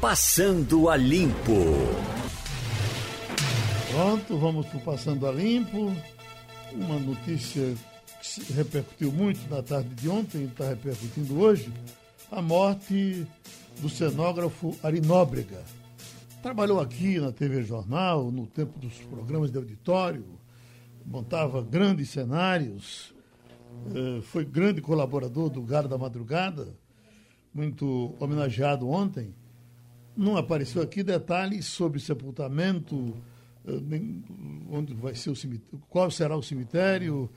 Passando a Limpo. Pronto, vamos para o Passando a Limpo. Uma notícia que se repercutiu muito na tarde de ontem e está repercutindo hoje: a morte do cenógrafo Ari Nóbrega. Trabalhou aqui na TV Jornal, no tempo dos programas de auditório, montava grandes cenários, eh, foi grande colaborador do Garo da Madrugada, muito homenageado ontem. Não apareceu aqui detalhes sobre sepultamento, eh, onde vai ser o cemitério, qual será o cemitério,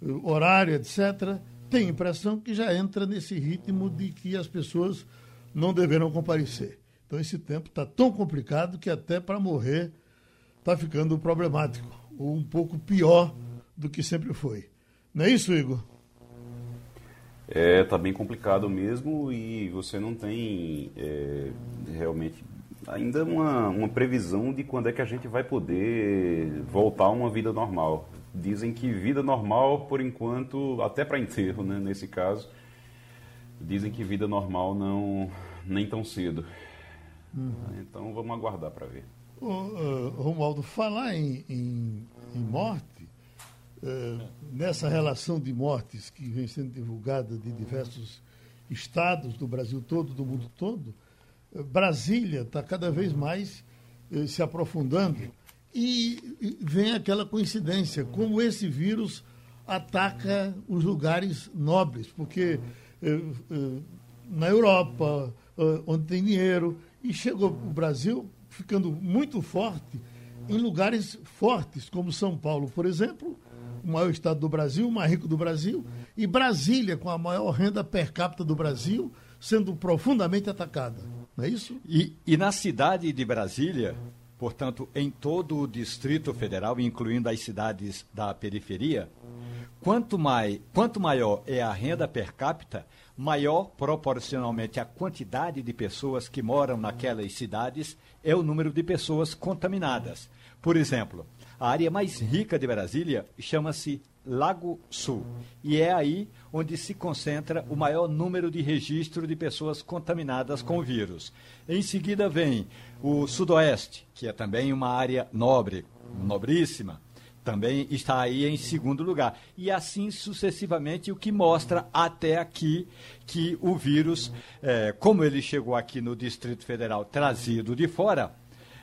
eh, horário, etc. Tem impressão que já entra nesse ritmo de que as pessoas não deverão comparecer. Então esse tempo está tão complicado que até para morrer está ficando problemático, ou um pouco pior do que sempre foi. Não é isso, Igor? É, tá bem complicado mesmo e você não tem é, realmente ainda uma, uma previsão de quando é que a gente vai poder voltar a uma vida normal. Dizem que vida normal, por enquanto, até para enterro, né, nesse caso, dizem que vida normal não nem tão cedo. Uhum. Então vamos aguardar para ver. O, uh, Romualdo, falar em, em, em morte, uh, nessa relação de mortes que vem sendo divulgada de diversos estados do Brasil todo, do mundo todo, uh, Brasília está cada vez mais se aprofundando. E vem aquela coincidência, como esse vírus ataca os lugares nobres, porque na Europa, onde tem dinheiro, e chegou o Brasil ficando muito forte em lugares fortes, como São Paulo, por exemplo, o maior estado do Brasil, o mais rico do Brasil, e Brasília, com a maior renda per capita do Brasil, sendo profundamente atacada. Não é isso? E, e na cidade de Brasília, portanto, em todo o Distrito Federal, incluindo as cidades da periferia, quanto, mais, quanto maior é a renda per capita, maior proporcionalmente à quantidade de pessoas que moram naquelas cidades é o número de pessoas contaminadas. Por exemplo, a área mais rica de Brasília chama-se Lago Sul. E é aí onde se concentra o maior número de registro de pessoas contaminadas com o vírus. Em seguida vem o Sudoeste, que é também uma área nobre, nobríssima também está aí em segundo lugar. E assim sucessivamente, o que mostra até aqui que o vírus, é, como ele chegou aqui no Distrito Federal trazido de fora,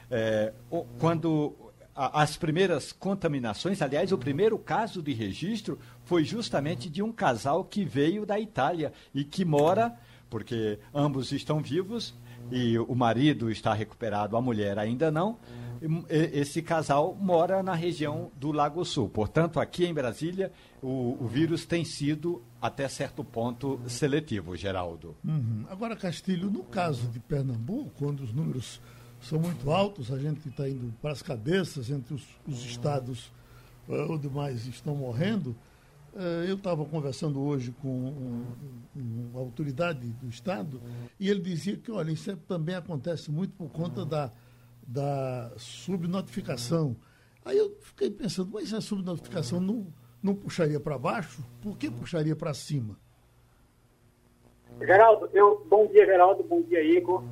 é, quando as primeiras contaminações, aliás, o primeiro caso de registro foi justamente de um casal que veio da Itália e que mora, porque ambos estão vivos e o marido está recuperado, a mulher ainda não esse casal mora na região do Lago Sul. Portanto, aqui em Brasília, o, o vírus tem sido, até certo ponto, seletivo, Geraldo. Uhum. Agora, Castilho, no caso de Pernambuco, quando os números são muito altos, a gente está indo para as cabeças entre os, os estados uh, onde mais estão morrendo. Uh, eu estava conversando hoje com um, um, uma autoridade do Estado e ele dizia que, olha, isso é, também acontece muito por conta da da subnotificação. Aí eu fiquei pensando, mas a subnotificação não, não puxaria para baixo? Por que puxaria para cima? Geraldo, eu, bom dia, Geraldo, bom dia, Igor,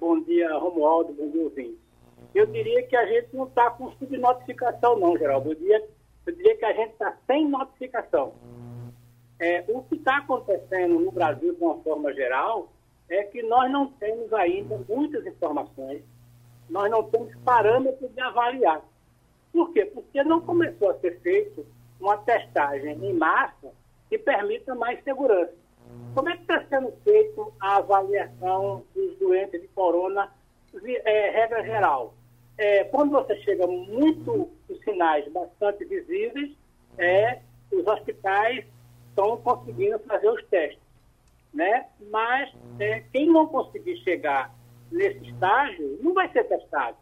bom dia, Romualdo, bom dia, Ouvinte. Eu diria que a gente não está com subnotificação, não, Geraldo. Eu diria, eu diria que a gente está sem notificação. É, o que está acontecendo no Brasil, de uma forma geral, é que nós não temos ainda muitas informações nós não temos parâmetros de avaliar. Por quê? Porque não começou a ser feito uma testagem em massa que permita mais segurança. Como é que está sendo feita a avaliação dos doentes de corona, é, regra geral? É, quando você chega muito os sinais bastante visíveis, é, os hospitais estão conseguindo fazer os testes. Né? Mas é, quem não conseguir chegar nesse estágio não vai ser testado.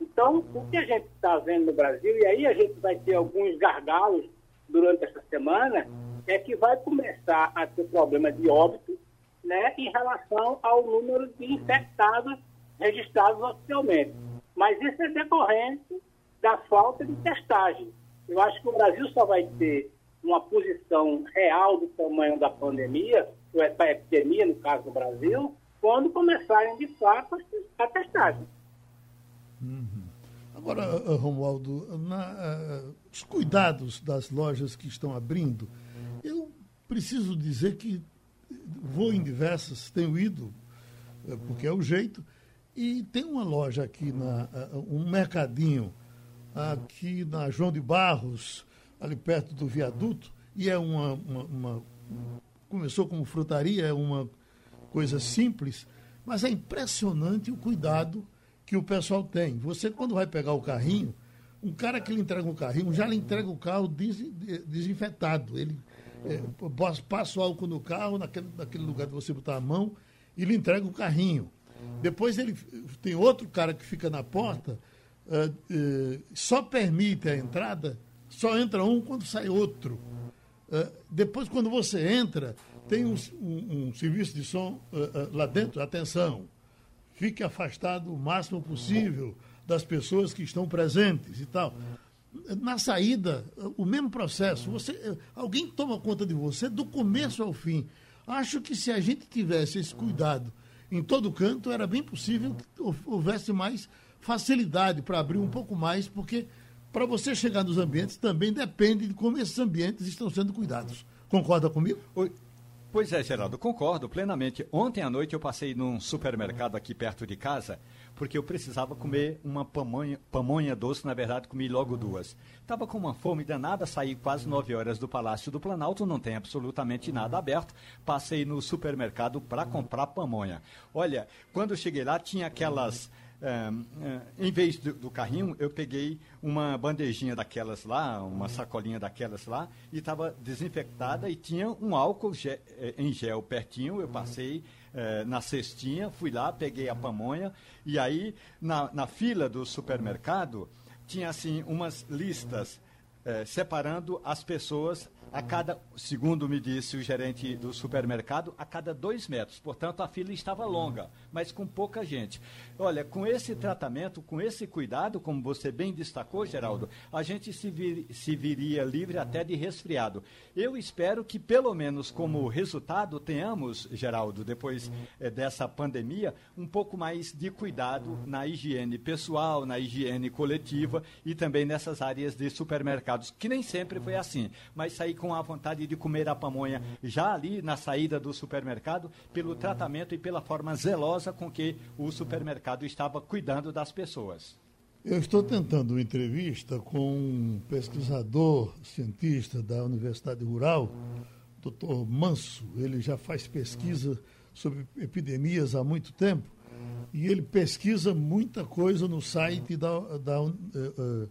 Então, o que a gente está vendo no Brasil, e aí a gente vai ter alguns gargalos durante essa semana, é que vai começar a ter problema de óbito né, em relação ao número de infectados registrados oficialmente. Mas isso é decorrente da falta de testagem. Eu acho que o Brasil só vai ter uma posição real do tamanho da pandemia, ou da epidemia, no caso do Brasil, quando começarem de fato a testagem. Uhum. Agora, Romualdo, na, uh, os cuidados das lojas que estão abrindo, preciso dizer que vou em diversas, tenho ido, uh, porque é o jeito, e tem uma loja aqui, na, um mercadinho, aqui na João de Barros, ali perto do viaduto, e é uma, uma, uma começou como frutaria, é uma coisa simples, mas é impressionante o cuidado que o pessoal tem. Você, quando vai pegar o carrinho, um cara que lhe entrega um carrinho, já lhe entrega o carro des, desinfetado. Ele é, passa o álcool no carro, naquele, naquele lugar que você botar a mão, e lhe entrega o carrinho. Depois ele tem outro cara que fica na porta, uh, uh, só permite a entrada, só entra um quando sai outro. Uh, depois, quando você entra, tem um, um, um serviço de som lá dentro, atenção fique afastado o máximo possível das pessoas que estão presentes e tal. Na saída, o mesmo processo. Você, alguém toma conta de você do começo ao fim. Acho que se a gente tivesse esse cuidado em todo canto, era bem possível que houvesse mais facilidade para abrir um pouco mais, porque para você chegar nos ambientes também depende de como esses ambientes estão sendo cuidados. Concorda comigo? Oi. Pois é, Geraldo, concordo plenamente. Ontem à noite eu passei num supermercado aqui perto de casa, porque eu precisava comer uma pamonha, pamonha doce, na verdade comi logo duas. Estava com uma fome danada, saí quase nove horas do Palácio do Planalto, não tem absolutamente nada aberto. Passei no supermercado para comprar pamonha. Olha, quando cheguei lá tinha aquelas em vez do, do, carrinho, eu peguei uma bandejinha daquelas lá, uma sacolinha daquelas lá, e estava desinfectada e tinha um álcool gel, é, em gel pertinho. Eu passei é, na cestinha, fui lá, peguei a pamonha, e aí na, na fila do supermercado tinha assim umas listas é, separando as pessoas a cada, segundo me disse o gerente do supermercado, a cada dois metros. Portanto, a fila estava longa, mas com pouca gente. Olha, com esse tratamento, com esse cuidado, como você bem destacou, Geraldo, a gente se, vir, se viria livre até de resfriado. Eu espero que, pelo menos como resultado, tenhamos, Geraldo, depois é, dessa pandemia, um pouco mais de cuidado na higiene pessoal, na higiene coletiva e também nessas áreas de supermercados, que nem sempre foi assim. Mas sair com a vontade de comer a pamonha já ali na saída do supermercado, pelo tratamento e pela forma zelosa com que o supermercado estava cuidando das pessoas. Eu estou tentando uma entrevista com um pesquisador, cientista da Universidade Rural, doutor Manso. Ele já faz pesquisa sobre epidemias há muito tempo e ele pesquisa muita coisa no site da, da uh, uh,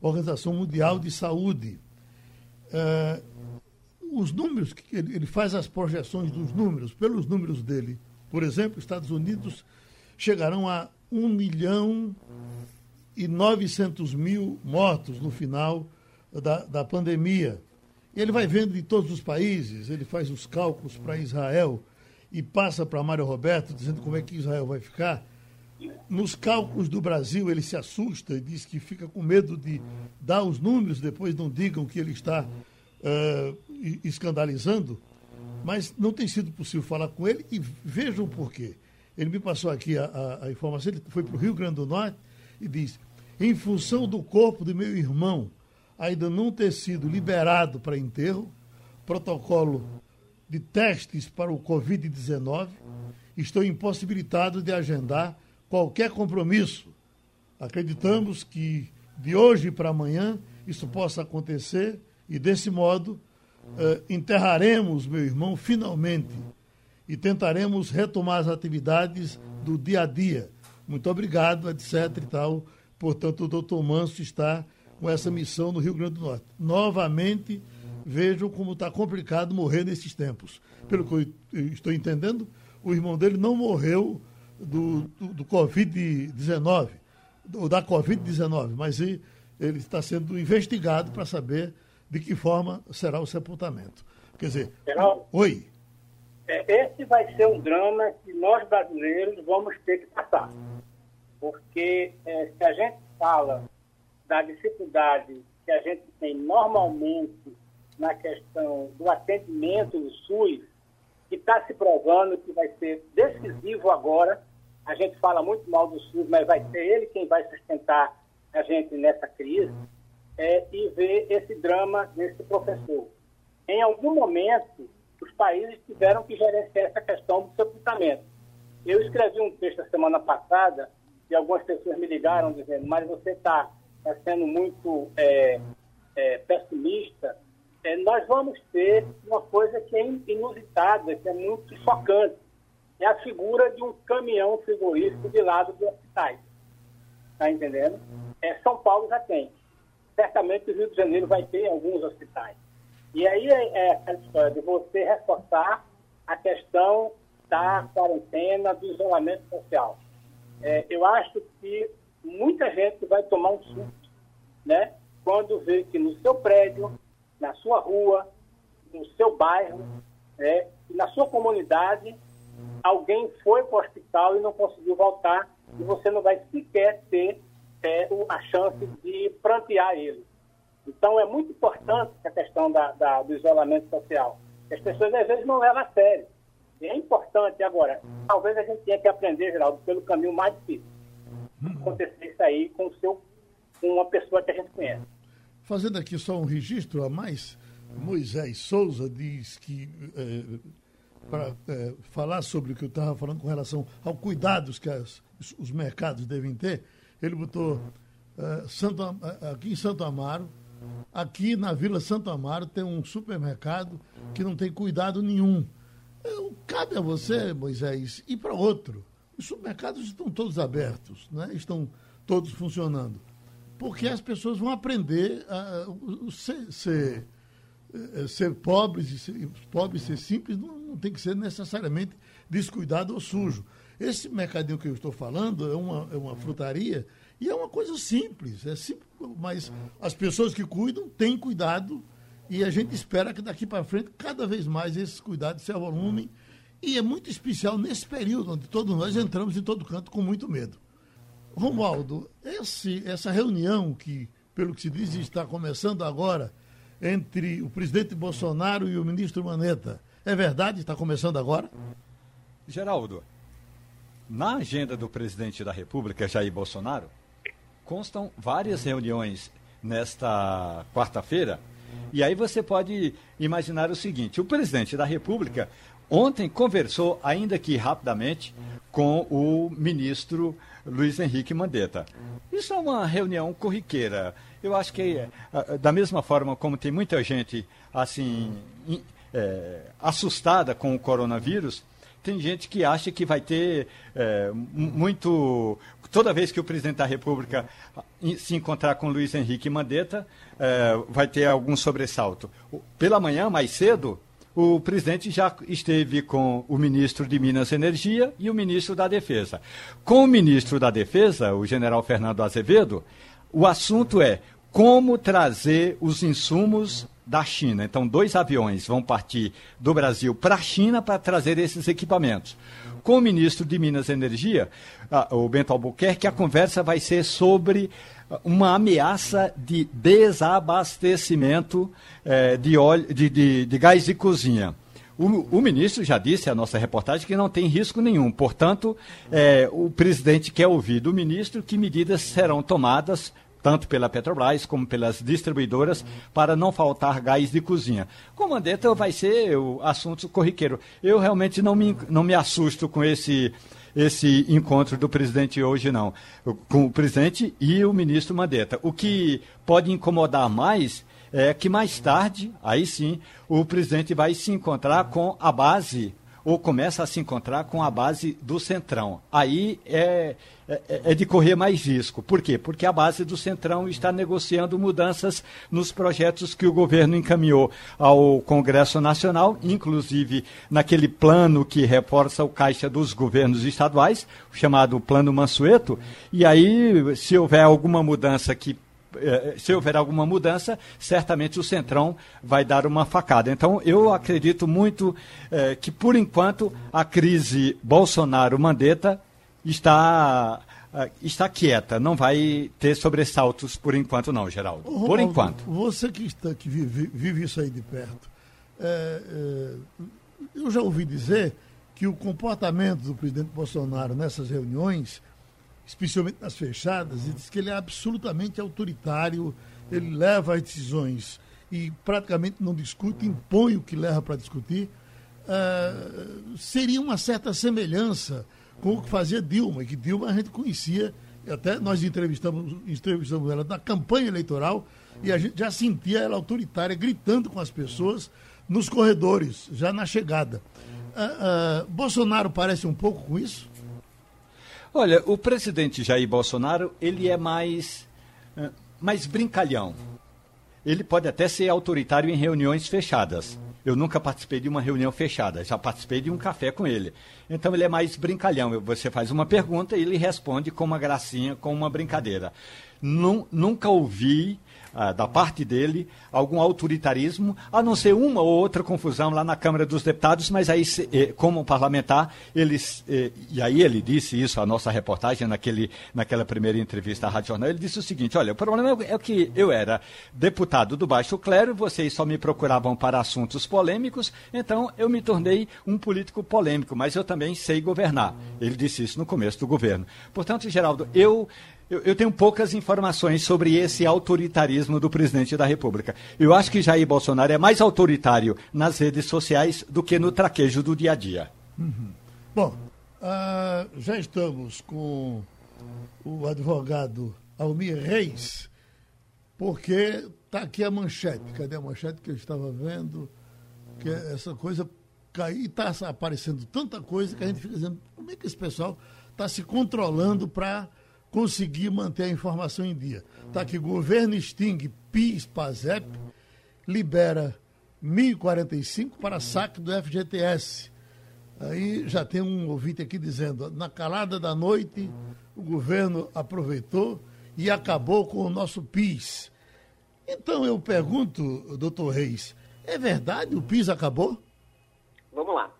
Organização Mundial de Saúde. Uh, os números, que ele, ele faz as projeções dos números, pelos números dele. Por exemplo, Estados Unidos chegarão a 1 milhão e 900 mil mortos no final da, da pandemia. Ele vai vendo de todos os países, ele faz os cálculos para Israel e passa para Mário Roberto, dizendo como é que Israel vai ficar. Nos cálculos do Brasil, ele se assusta e diz que fica com medo de dar os números, depois não digam que ele está uh, escandalizando, mas não tem sido possível falar com ele e vejam o porquê. Ele me passou aqui a, a, a informação, ele foi para o Rio Grande do Norte e disse: em função do corpo do meu irmão ainda não ter sido liberado para enterro, protocolo de testes para o Covid-19, estou impossibilitado de agendar qualquer compromisso. Acreditamos que de hoje para amanhã isso possa acontecer e, desse modo, uh, enterraremos meu irmão finalmente e tentaremos retomar as atividades do dia a dia. Muito obrigado, etc. e tal. Portanto, o doutor Manso está com essa missão no Rio Grande do Norte. Novamente, vejam como está complicado morrer nesses tempos. Pelo que eu estou entendendo, o irmão dele não morreu do, do, do Covid-19, da Covid-19, mas ele, está sendo investigado para saber de que forma será o sepultamento. Quer dizer, Geral, oi. É, esse vai ser um drama que nós brasileiros vamos ter que passar. Porque é, se a gente fala da dificuldade que a gente tem normalmente na questão do atendimento do SUS, que está se provando que vai ser decisivo agora. A gente fala muito mal do SUS, mas vai ser ele quem vai sustentar a gente nessa crise. É, e ver esse drama desse professor. Em algum momento, os países tiveram que gerenciar essa questão do sepultamento. Eu escrevi um texto a semana passada e algumas pessoas me ligaram dizendo, mas você está tá sendo muito é, é, pessimista. É, nós vamos ter uma coisa que é inusitada, que é muito chocante. É a figura de um caminhão frigorífico de lado do hospitais. Está entendendo? É, São Paulo já tem. Certamente o Rio de Janeiro vai ter alguns hospitais. E aí é, aquela história de você reforçar a questão da quarentena, do isolamento social. É, eu acho que muita gente vai tomar um susto, né? Quando vê que no seu prédio, na sua rua, no seu bairro, né, na sua comunidade, alguém foi para o hospital e não conseguiu voltar e você não vai sequer ter é, a chance de prantear ele. Então, é muito importante a questão da, da, do isolamento social. As pessoas, às vezes, não levam a sério. E é importante. Agora, talvez a gente tenha que aprender, Geraldo, pelo caminho mais difícil. Acontecer isso aí com, o seu, com uma pessoa que a gente conhece. Fazendo aqui só um registro a mais, Moisés Souza diz que, é, para é, falar sobre o que eu estava falando com relação ao cuidados que as, os mercados devem ter, ele botou é, Santo, aqui em Santo Amaro, Aqui na Vila Santo Amaro tem um supermercado que não tem cuidado nenhum. Eu, cabe a você, Moisés, ir para outro. Os supermercados estão todos abertos, né? estão todos funcionando. Porque as pessoas vão aprender a, ser, ser, eh, ser pobres, e ser, pobres ser simples, não, não tem que ser necessariamente descuidado ou sujo. Esse mercadinho que eu estou falando é uma, é uma frutaria e é uma coisa simples, é simples, mas as pessoas que cuidam têm cuidado e a gente espera que daqui para frente cada vez mais esses cuidados se avolumem. E é muito especial nesse período onde todos nós entramos em todo canto com muito medo. Romualdo, esse, essa reunião que, pelo que se diz, está começando agora entre o presidente Bolsonaro e o ministro Maneta, é verdade? Está começando agora? Geraldo, na agenda do presidente da República, Jair Bolsonaro, constam várias reuniões nesta quarta-feira. E aí você pode imaginar o seguinte: o presidente da República ontem conversou, ainda que rapidamente, com o ministro Luiz Henrique Mandetta. Isso é uma reunião corriqueira. Eu acho que, eh, da mesma forma como tem muita gente assim é, assustada com o coronavírus, tem gente que acha que vai ter é, muito. Toda vez que o presidente da República se encontrar com Luiz Henrique Mandetta, é, vai ter algum sobressalto. Pela manhã, mais cedo, o presidente já esteve com o ministro de Minas e Energia e o ministro da Defesa. Com o ministro da Defesa, o general Fernando Azevedo, o assunto é como trazer os insumos da China. Então, dois aviões vão partir do Brasil para a China para trazer esses equipamentos. Com o ministro de Minas e Energia, o Bento Albuquerque, a conversa vai ser sobre uma ameaça de desabastecimento eh, de, óleo, de, de, de gás de cozinha. O, o, ministro já disse à nossa reportagem que não tem risco nenhum. Portanto, eh, o presidente quer ouvir do ministro que medidas serão tomadas tanto pela Petrobras como pelas distribuidoras, para não faltar gás de cozinha. Comandante vai ser o assunto corriqueiro. Eu realmente não me, não me assusto com esse esse encontro do presidente hoje, não. Com o presidente e o ministro Mandetta. O que pode incomodar mais é que mais tarde, aí sim, o presidente vai se encontrar com a base ou começa a se encontrar com a base do Centrão. Aí é, é, é, de correr mais risco. Por quê? Porque a base do Centrão está negociando mudanças nos projetos que o governo encaminhou ao Congresso Nacional, inclusive naquele plano que reforça o caixa dos governos estaduais, chamado Plano Mansueto. E aí, se houver alguma mudança que se houver alguma mudança, certamente o Centrão vai dar uma facada. Então, eu acredito muito eh, que, por enquanto, a crise Bolsonaro-Mandetta está, eh, está quieta. Não vai ter sobressaltos por enquanto, não, Geraldo. Por enquanto. Você que, está, que vive, vive isso aí de perto, é, é, eu já ouvi dizer que o comportamento do presidente Bolsonaro nessas reuniões, especialmente nas fechadas, ele diz que ele é absolutamente autoritário, ele leva as decisões e praticamente não discute, impõe o que leva para discutir. Uh, seria uma certa semelhança com o que fazia Dilma, e que Dilma a gente conhecia, até nós entrevistamos, entrevistamos ela na campanha eleitoral, e a gente já sentia ela autoritária, gritando com as pessoas nos corredores, já na chegada. Uh, uh, Bolsonaro parece um pouco com isso? Olha, o presidente Jair Bolsonaro, ele é mais, uh, mais brincalhão. Ele pode até ser autoritário em reuniões fechadas. Eu nunca participei de uma reunião fechada, já participei de um café com ele. Então ele é mais brincalhão. Você faz uma pergunta e ele responde com uma gracinha, com uma brincadeira. Nunca ouvi ah, da parte dele algum autoritarismo, a não ser uma ou outra confusão lá na Câmara dos Deputados, mas aí, eh, como parlamentar, eles, eh, e aí ele disse isso, a nossa reportagem naquele, naquela primeira entrevista à Rádio Jornal, ele disse o seguinte, olha, o problema é que eu era deputado do baixo clero, vocês só me procuravam para assuntos polêmicos, então eu me tornei um político polêmico, mas eu também sei governar. Ele disse isso no começo do governo. Portanto, Geraldo, eu eu, eu, tenho poucas informações sobre esse autoritarismo do presidente da República. Eu acho que Jair Bolsonaro é mais autoritário nas redes sociais do que no traquejo do dia a dia. Uhum. Bom, uh, já estamos com o advogado Almir Reis, porque está aqui a manchete. Cadê a manchete que eu estava vendo? Que essa coisa cair está aparecendo tanta coisa que a gente fica dizendo, como é que esse pessoal está se controlando para conseguir manter a informação em dia. Está aqui, governo extingue PIS, PASEP, libera 1.045 para saque do FGTS. Aí já tem um ouvinte aqui dizendo, na calada da noite, o governo aproveitou e acabou com o nosso PIS. Então eu pergunto, doutor Reis, é verdade o PIS acabou? Vamos lá.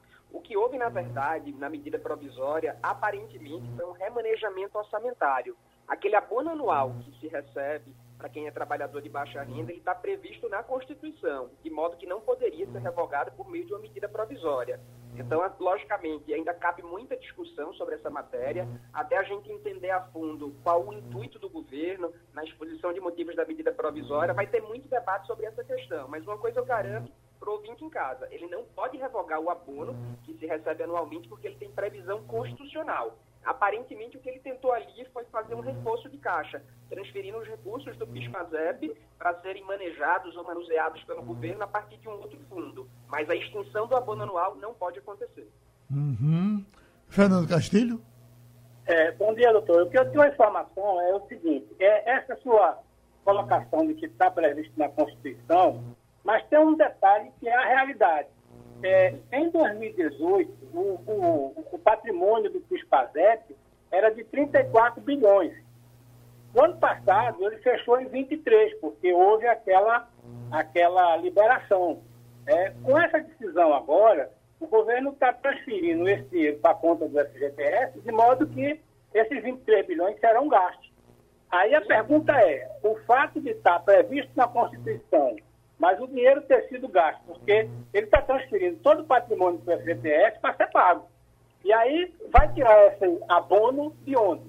Que houve, na verdade, na medida provisória, aparentemente foi um remanejamento orçamentário. Aquele abono anual que se recebe para quem é trabalhador de baixa renda, ele está previsto na Constituição, de modo que não poderia ser revogado por meio de uma medida provisória. Então, logicamente, ainda cabe muita discussão sobre essa matéria, até a gente entender a fundo qual o intuito do governo na exposição de motivos da medida provisória. Vai ter muito debate sobre essa questão, mas uma coisa eu garanto para o ouvinte em casa. Ele não pode revogar o abono que se recebe anualmente porque ele tem previsão constitucional. Aparentemente, o que ele tentou ali foi fazer um reforço de caixa, transferindo os recursos do PIS-PASEP para serem manejados ou manuseados pelo governo a partir de um outro fundo. Mas a extinção do abono anual não pode acontecer. Uhum. Fernando Castilho? É, bom dia, doutor. O que eu tenho a informação é o seguinte: é essa sua colocação de que está previsto na Constituição mas tem um detalhe que é a realidade. É, em 2018, o, o, o patrimônio do PIS-PASEP era de 34 bilhões. No ano passado, ele fechou em 23, porque houve aquela, aquela liberação. É, com essa decisão agora, o governo está transferindo esse dinheiro para a conta do FGTS, de modo que esses 23 bilhões serão gastos. Aí a pergunta é, o fato de estar previsto na Constituição mas o dinheiro ter sido gasto, porque ele está transferindo todo o patrimônio do FGTS para ser pago. E aí vai tirar esse abono de onde?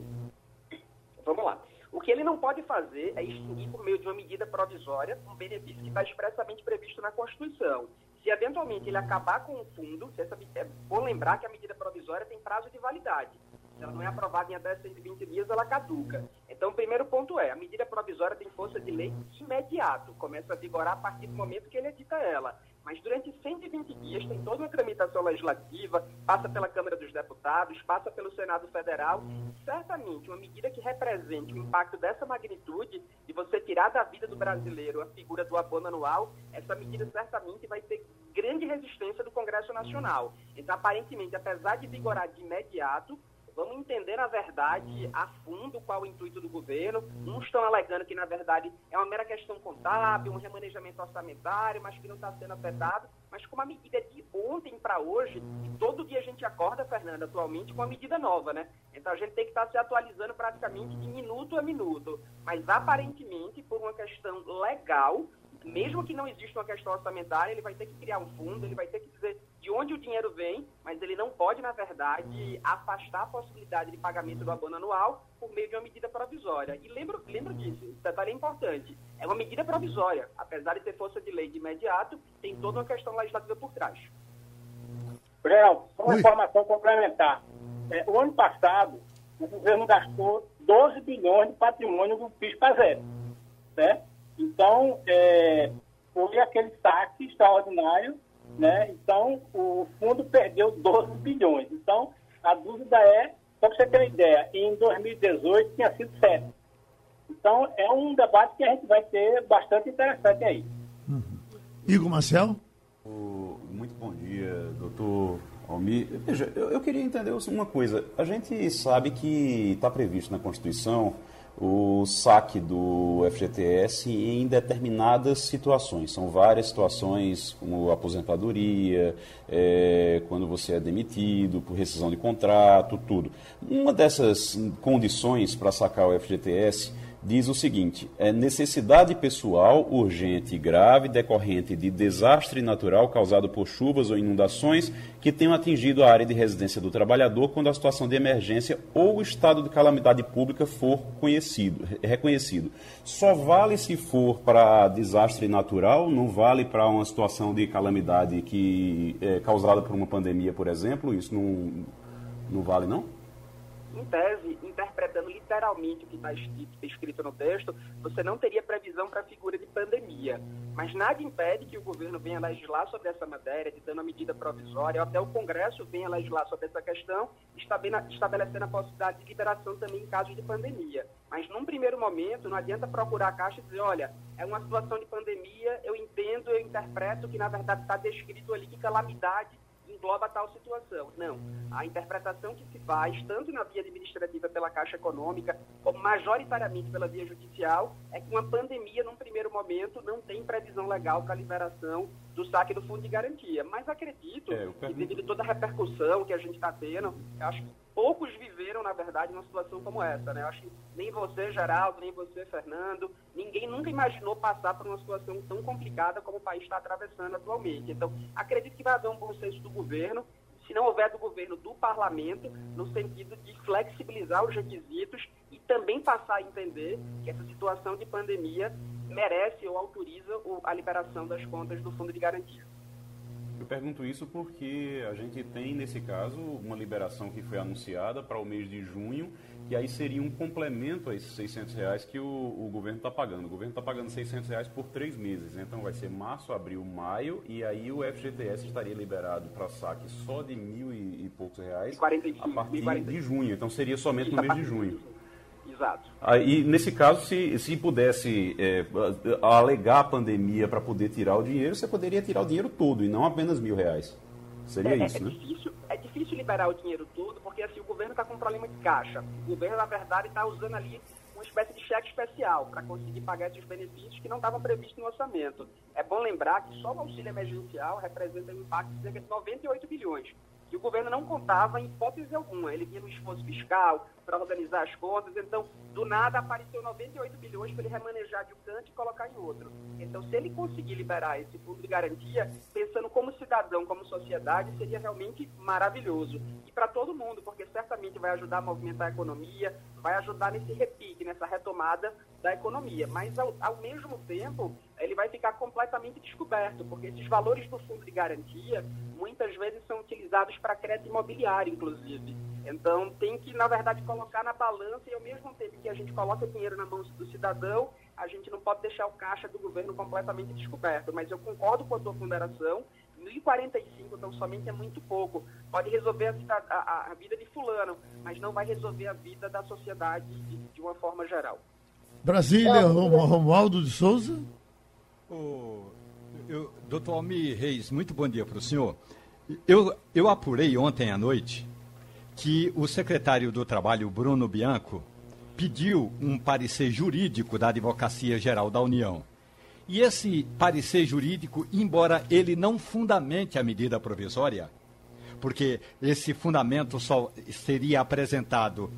Vamos lá. O que ele não pode fazer é extinguir por meio de uma medida provisória um benefício que está expressamente previsto na Constituição. Se eventualmente ele acabar com o fundo, se essa, é bom lembrar que a medida provisória tem prazo de validade. Se ela não é aprovada em até 120 dias, ela caduca. Então, o primeiro ponto é, a medida provisória tem força de lei imediato, começa a vigorar a partir do momento que ele edita ela. Mas durante 120 dias tem toda uma tramitação legislativa, passa pela Câmara dos Deputados, passa pelo Senado Federal. Certamente, uma medida que represente o impacto dessa magnitude, de você tirar da vida do brasileiro a figura do abono anual, essa medida certamente vai ter grande resistência do Congresso Nacional. Então, aparentemente, apesar de vigorar de imediato, Vamos entender, na verdade, a fundo qual o intuito do governo. Uns estão alegando que, na verdade, é uma mera questão contábil, um remanejamento orçamentário, mas que não está sendo afetado. Mas com uma medida de ontem para hoje, e todo dia a gente acorda, Fernanda, atualmente, com uma medida nova, né? Então a gente tem que estar tá se atualizando praticamente de minuto a minuto. Mas aparentemente, por uma questão legal, mesmo que não exista uma questão orçamentária, ele vai ter que criar um fundo, ele vai ter que dizer de onde o dinheiro vem, mas ele não pode, na verdade, afastar a possibilidade de pagamento do abono anual por meio de uma medida provisória. E lembro, lembro disso, esse detalhe é importante. É uma medida provisória, apesar de ter força de lei de imediato, tem toda uma questão legislativa por trás. Geraldo, uma Ui. informação complementar. É, o ano passado, o governo gastou 12 bilhões de patrimônio do PIS para zero. Né? Então, é, foi aquele saque extraordinário né? Então, o fundo perdeu 12 bilhões. Então, a dúvida é, só para você ter uma ideia, em 2018 tinha sido 7. Então, é um debate que a gente vai ter bastante interessante aí. Uhum. Igor Marcel? Muito bom dia, doutor Almir. Veja, eu, eu queria entender uma coisa. A gente sabe que está previsto na Constituição o saque do FGTS em determinadas situações. São várias situações, como aposentadoria, é, quando você é demitido, por rescisão de contrato, tudo. Uma dessas condições para sacar o FGTS diz o seguinte: é necessidade pessoal urgente e grave decorrente de desastre natural causado por chuvas ou inundações que tenham atingido a área de residência do trabalhador quando a situação de emergência ou o estado de calamidade pública for conhecido, reconhecido. Só vale se for para desastre natural, não vale para uma situação de calamidade que é causada por uma pandemia, por exemplo. Isso não, não vale não? Em tese, interpretando literalmente o que está escrito no texto, você não teria previsão para a figura de pandemia. Mas nada impede que o governo venha legislar sobre essa matéria, dando a medida provisória, ou até o Congresso venha legislar sobre essa questão, estabelecendo a possibilidade de liberação também em casos de pandemia. Mas num primeiro momento, não adianta procurar a Caixa e dizer, olha, é uma situação de pandemia, eu entendo, eu interpreto que na verdade está descrito ali que calamidade engloba tal situação. Não. A interpretação que se faz, tanto na via administrativa pela Caixa Econômica, como majoritariamente pela via judicial, é que uma pandemia, num primeiro momento, não tem previsão legal para a liberação do saque do fundo de garantia. Mas acredito é, que, devido a toda a repercussão que a gente está tendo, acho que poucos viveram, na verdade, uma situação como essa. Né? Eu acho que nem você, Geraldo, nem você, Fernando, ninguém nunca imaginou passar por uma situação tão complicada como o país está atravessando atualmente. Então, acredito que vai haver um bom senso do governo, se não houver do governo, do parlamento, no sentido de flexibilizar os requisitos e também passar a entender que essa situação de pandemia merece ou autoriza a liberação das contas do Fundo de Garantia. Eu pergunto isso porque a gente tem, nesse caso, uma liberação que foi anunciada para o mês de junho, que aí seria um complemento a esses 600 reais que o, o governo está pagando. O governo está pagando 600 reais por três meses, então vai ser março, abril, maio, e aí o FGTS estaria liberado para saque só de mil e, e poucos reais 45, a partir de junho. Então seria somente no mês de junho. Exato. Aí, nesse caso, se, se pudesse é, alegar a pandemia para poder tirar o dinheiro, você poderia tirar o dinheiro todo e não apenas mil reais. Seria é, isso, é né? Difícil, é difícil liberar o dinheiro todo, porque assim, o governo está com um problema de caixa. O governo, na verdade, está usando ali uma espécie de cheque especial para conseguir pagar esses benefícios que não estavam previstos no orçamento. É bom lembrar que só o auxílio emergencial representa um impacto de cerca de 98 bilhões que o governo não contava em hipótese alguma. Ele vinha no esforço fiscal para organizar as contas, então, do nada apareceu 98 bilhões para ele remanejar de um canto e colocar em outro. Então, se ele conseguir liberar esse fundo de garantia, pensando como cidadão, como sociedade, seria realmente maravilhoso. E para todo mundo, porque certamente vai ajudar a movimentar a economia, vai ajudar nesse repique, nessa retomada da economia. Mas, ao, ao mesmo tempo, ele vai ficar completamente descoberto, porque esses valores do fundo de garantia muitas vezes são utilizados para crédito imobiliário, inclusive. Então, tem que, na verdade, colocar na balança e, ao mesmo tempo que a gente coloca dinheiro na mão do cidadão, a gente não pode deixar o caixa do governo completamente descoberto. Mas eu concordo com a sua ponderação. 1.045, então, somente é muito pouco. Pode resolver a, a, a, vida de fulano, mas não vai resolver a vida da sociedade de, de uma forma geral. Brasília, Romualdo de Souza. O, eu, doutor Almir Reis, muito bom dia para o senhor. Eu, eu apurei ontem à noite que o secretário do Trabalho, Bruno Bianco, pediu um parecer jurídico da Advocacia Geral da União. E esse parecer jurídico, embora ele não fundamente a medida provisória, porque esse fundamento só seria apresentado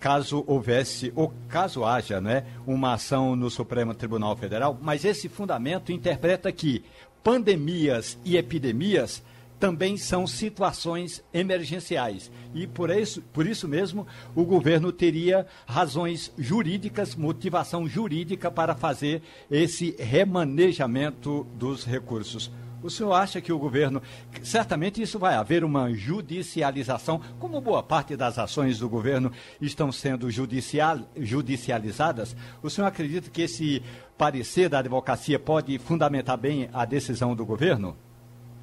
caso houvesse, ou caso haja, né, uma ação no Supremo Tribunal Federal, mas esse fundamento interpreta que pandemias e epidemias também são situações emergenciais. E por isso, por isso mesmo, o governo teria razões jurídicas, motivação jurídica para fazer esse remanejamento dos recursos. O senhor acha que o governo. Certamente isso vai haver uma judicialização, como boa parte das ações do governo estão sendo judicial, judicializadas. O senhor acredita que esse parecer da advocacia pode fundamentar bem a decisão do governo?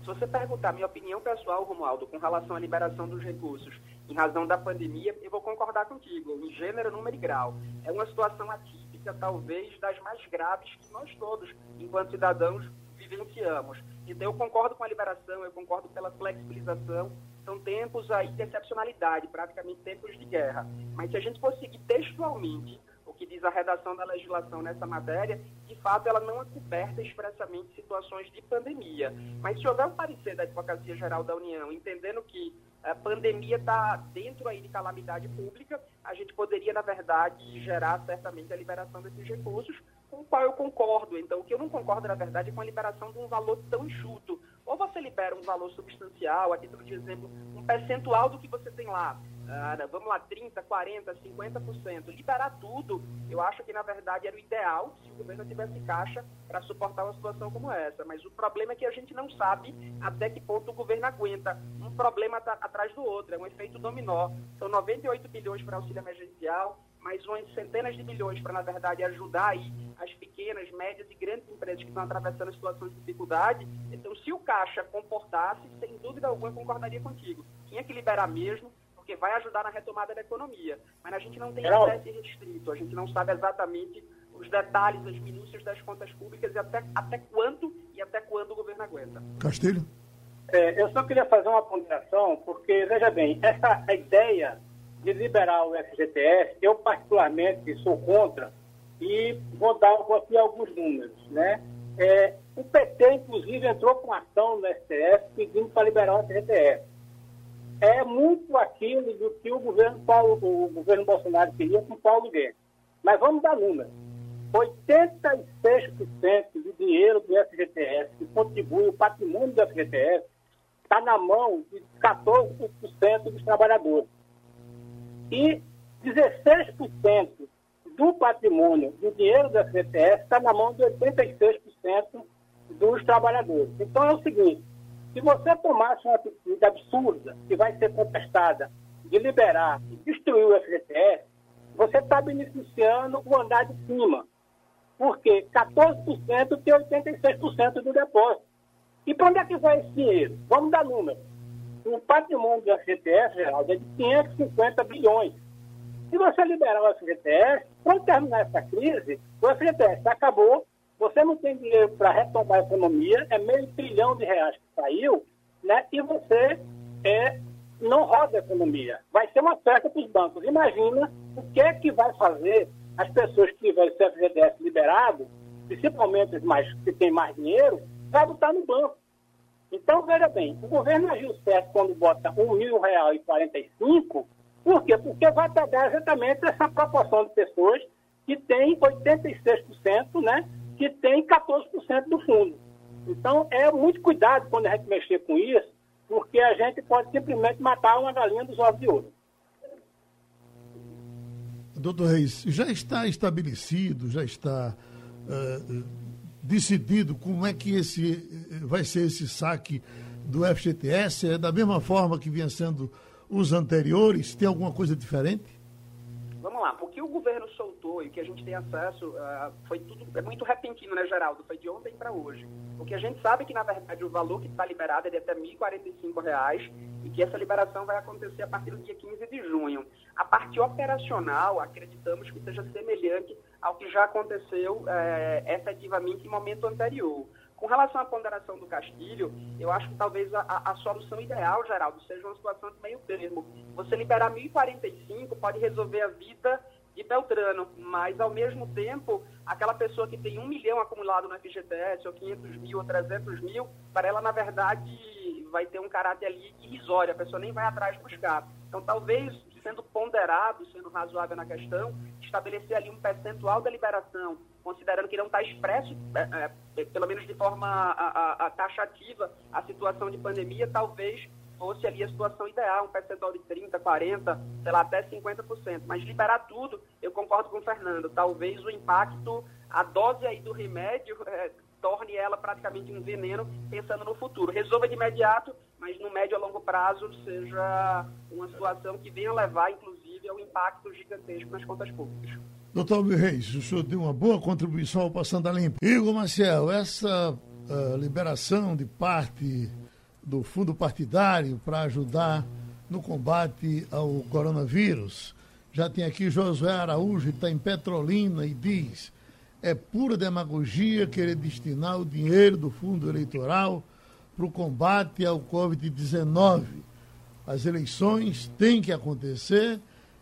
Se você perguntar minha opinião pessoal, Romualdo, com relação à liberação dos recursos em razão da pandemia, eu vou concordar contigo, em gênero, número e grau. É uma situação atípica, talvez das mais graves que nós todos, enquanto cidadãos, vivenciamos. Então, eu concordo com a liberação, eu concordo pela flexibilização. São tempos aí de excepcionalidade, praticamente tempos de guerra. Mas se a gente for seguir textualmente o que diz a redação da legislação nessa matéria, de fato ela não é coberta expressamente situações de pandemia. Mas se houver um parecer da Advocacia Geral da União, entendendo que a pandemia está dentro aí de calamidade pública, a gente poderia, na verdade, gerar certamente a liberação desses recursos, com o qual eu concordo. Então, o que eu não concordo, na verdade, é com a liberação de um valor tão enxuto. Ou você libera um valor substancial, a título de exemplo, um percentual do que você tem lá. Ah, vamos lá, 30, 40, 50%. Liberar tudo, eu acho que, na verdade, era o ideal se o governo tivesse caixa para suportar uma situação como essa. Mas o problema é que a gente não sabe até que ponto o governo aguenta. Um problema atrás do outro, é um efeito dominó. São 98 bilhões para auxílio emergencial, mais umas centenas de milhões para, na verdade, ajudar aí as pequenas, médias e grandes empresas que estão atravessando situações de dificuldade. Então, se o Caixa comportasse, sem dúvida alguma, concordaria contigo. Tinha que liberar mesmo, porque vai ajudar na retomada da economia. Mas a gente não tem acesso restrito, a gente não sabe exatamente os detalhes, as minúcias das contas públicas e até, até quanto e até quando o governo aguenta. Castilho? É, eu só queria fazer uma ponderação, porque, veja bem, essa ideia de liberar o FGTS, eu particularmente sou contra e vou dar aqui alguns números. Né? É, o PT, inclusive, entrou com ação no STF pedindo para liberar o FGTS. É muito aquilo do que o governo, Paulo, o governo Bolsonaro queria com Paulo Guedes. Mas vamos dar números. 86% do dinheiro do FGTS que contribui o patrimônio do FGTS está na mão de 14% dos trabalhadores e 16% do patrimônio, do dinheiro da CPS, está na mão de 86% dos trabalhadores. Então é o seguinte, se você tomasse uma atitude absurda, que vai ser contestada, de liberar e destruir o FGTS, você está beneficiando o andar de cima. Porque 14% tem 86% do depósito. E para onde é que vai esse dinheiro? Vamos dar número o patrimônio do FGTS, Geraldo, é de 550 bilhões. Se você liberar o FGTS, quando terminar essa crise, o FGTS acabou, você não tem dinheiro para retomar a economia, é meio trilhão de reais que saiu, né? e você é, não roda a economia. Vai ser uma festa para os bancos. Imagina o que é que vai fazer as pessoas que tiverem o FGTS liberado, principalmente os mais, que têm mais dinheiro, vai botar no banco. Então, veja bem, o governo agiu certo quando bota R$ 1.045, por quê? Porque vai pegar exatamente essa proporção de pessoas que tem 86%, né, que tem 14% do fundo. Então, é muito cuidado quando a gente mexer com isso, porque a gente pode simplesmente matar uma galinha dos ovos de ouro. Doutor Reis, já está estabelecido, já está uh, decidido como é que esse vai ser esse saque do FGTS? É da mesma forma que vinha sendo os anteriores? Tem alguma coisa diferente? Vamos lá, o que o governo soltou e que a gente tem acesso uh, foi tudo é muito repentino, né, Geraldo? Foi de ontem para hoje. O que a gente sabe que, na verdade, o valor que está liberado é de até R$ 1.045 e que essa liberação vai acontecer a partir do dia 15 de junho. A parte operacional, acreditamos que seja semelhante ao que já aconteceu é, efetivamente em momento anterior. Com relação à ponderação do Castilho, eu acho que talvez a, a, solução ideal, Geraldo, seja uma situação de meio termo. Você liberar 1.045 pode resolver a vida de Beltrano, mas ao mesmo tempo, aquela pessoa que tem um milhão acumulado no FGTS, ou 500 mil, ou 300 mil, para ela, na verdade, vai ter um caráter ali irrisório, a pessoa nem vai atrás buscar. Então, talvez, sendo ponderado, sendo razoável na questão, estabelecer ali um percentual da liberação, considerando que não está expresso, é, é, pelo menos de forma a, a, a taxativa, a situação de pandemia, talvez fosse ali a situação ideal, um percentual de 30%, 40%, sei lá, até 50%. Mas liberar tudo, eu concordo com o Fernando, talvez o impacto, a dose aí do remédio é, torne ela praticamente um veneno pensando no futuro. Resolva de imediato, mas no médio a longo prazo seja uma situação que venha levar, inclusive, ao impacto gigantesco nas contas públicas. Doutor Almir Reis, o senhor deu uma boa contribuição ao Passando a Limpo. Igor Maciel, essa uh, liberação de parte do fundo partidário para ajudar no combate ao coronavírus. Já tem aqui Josué Araújo, está em Petrolina e diz: é pura demagogia querer destinar o dinheiro do fundo eleitoral para o combate ao Covid-19. As eleições têm que acontecer.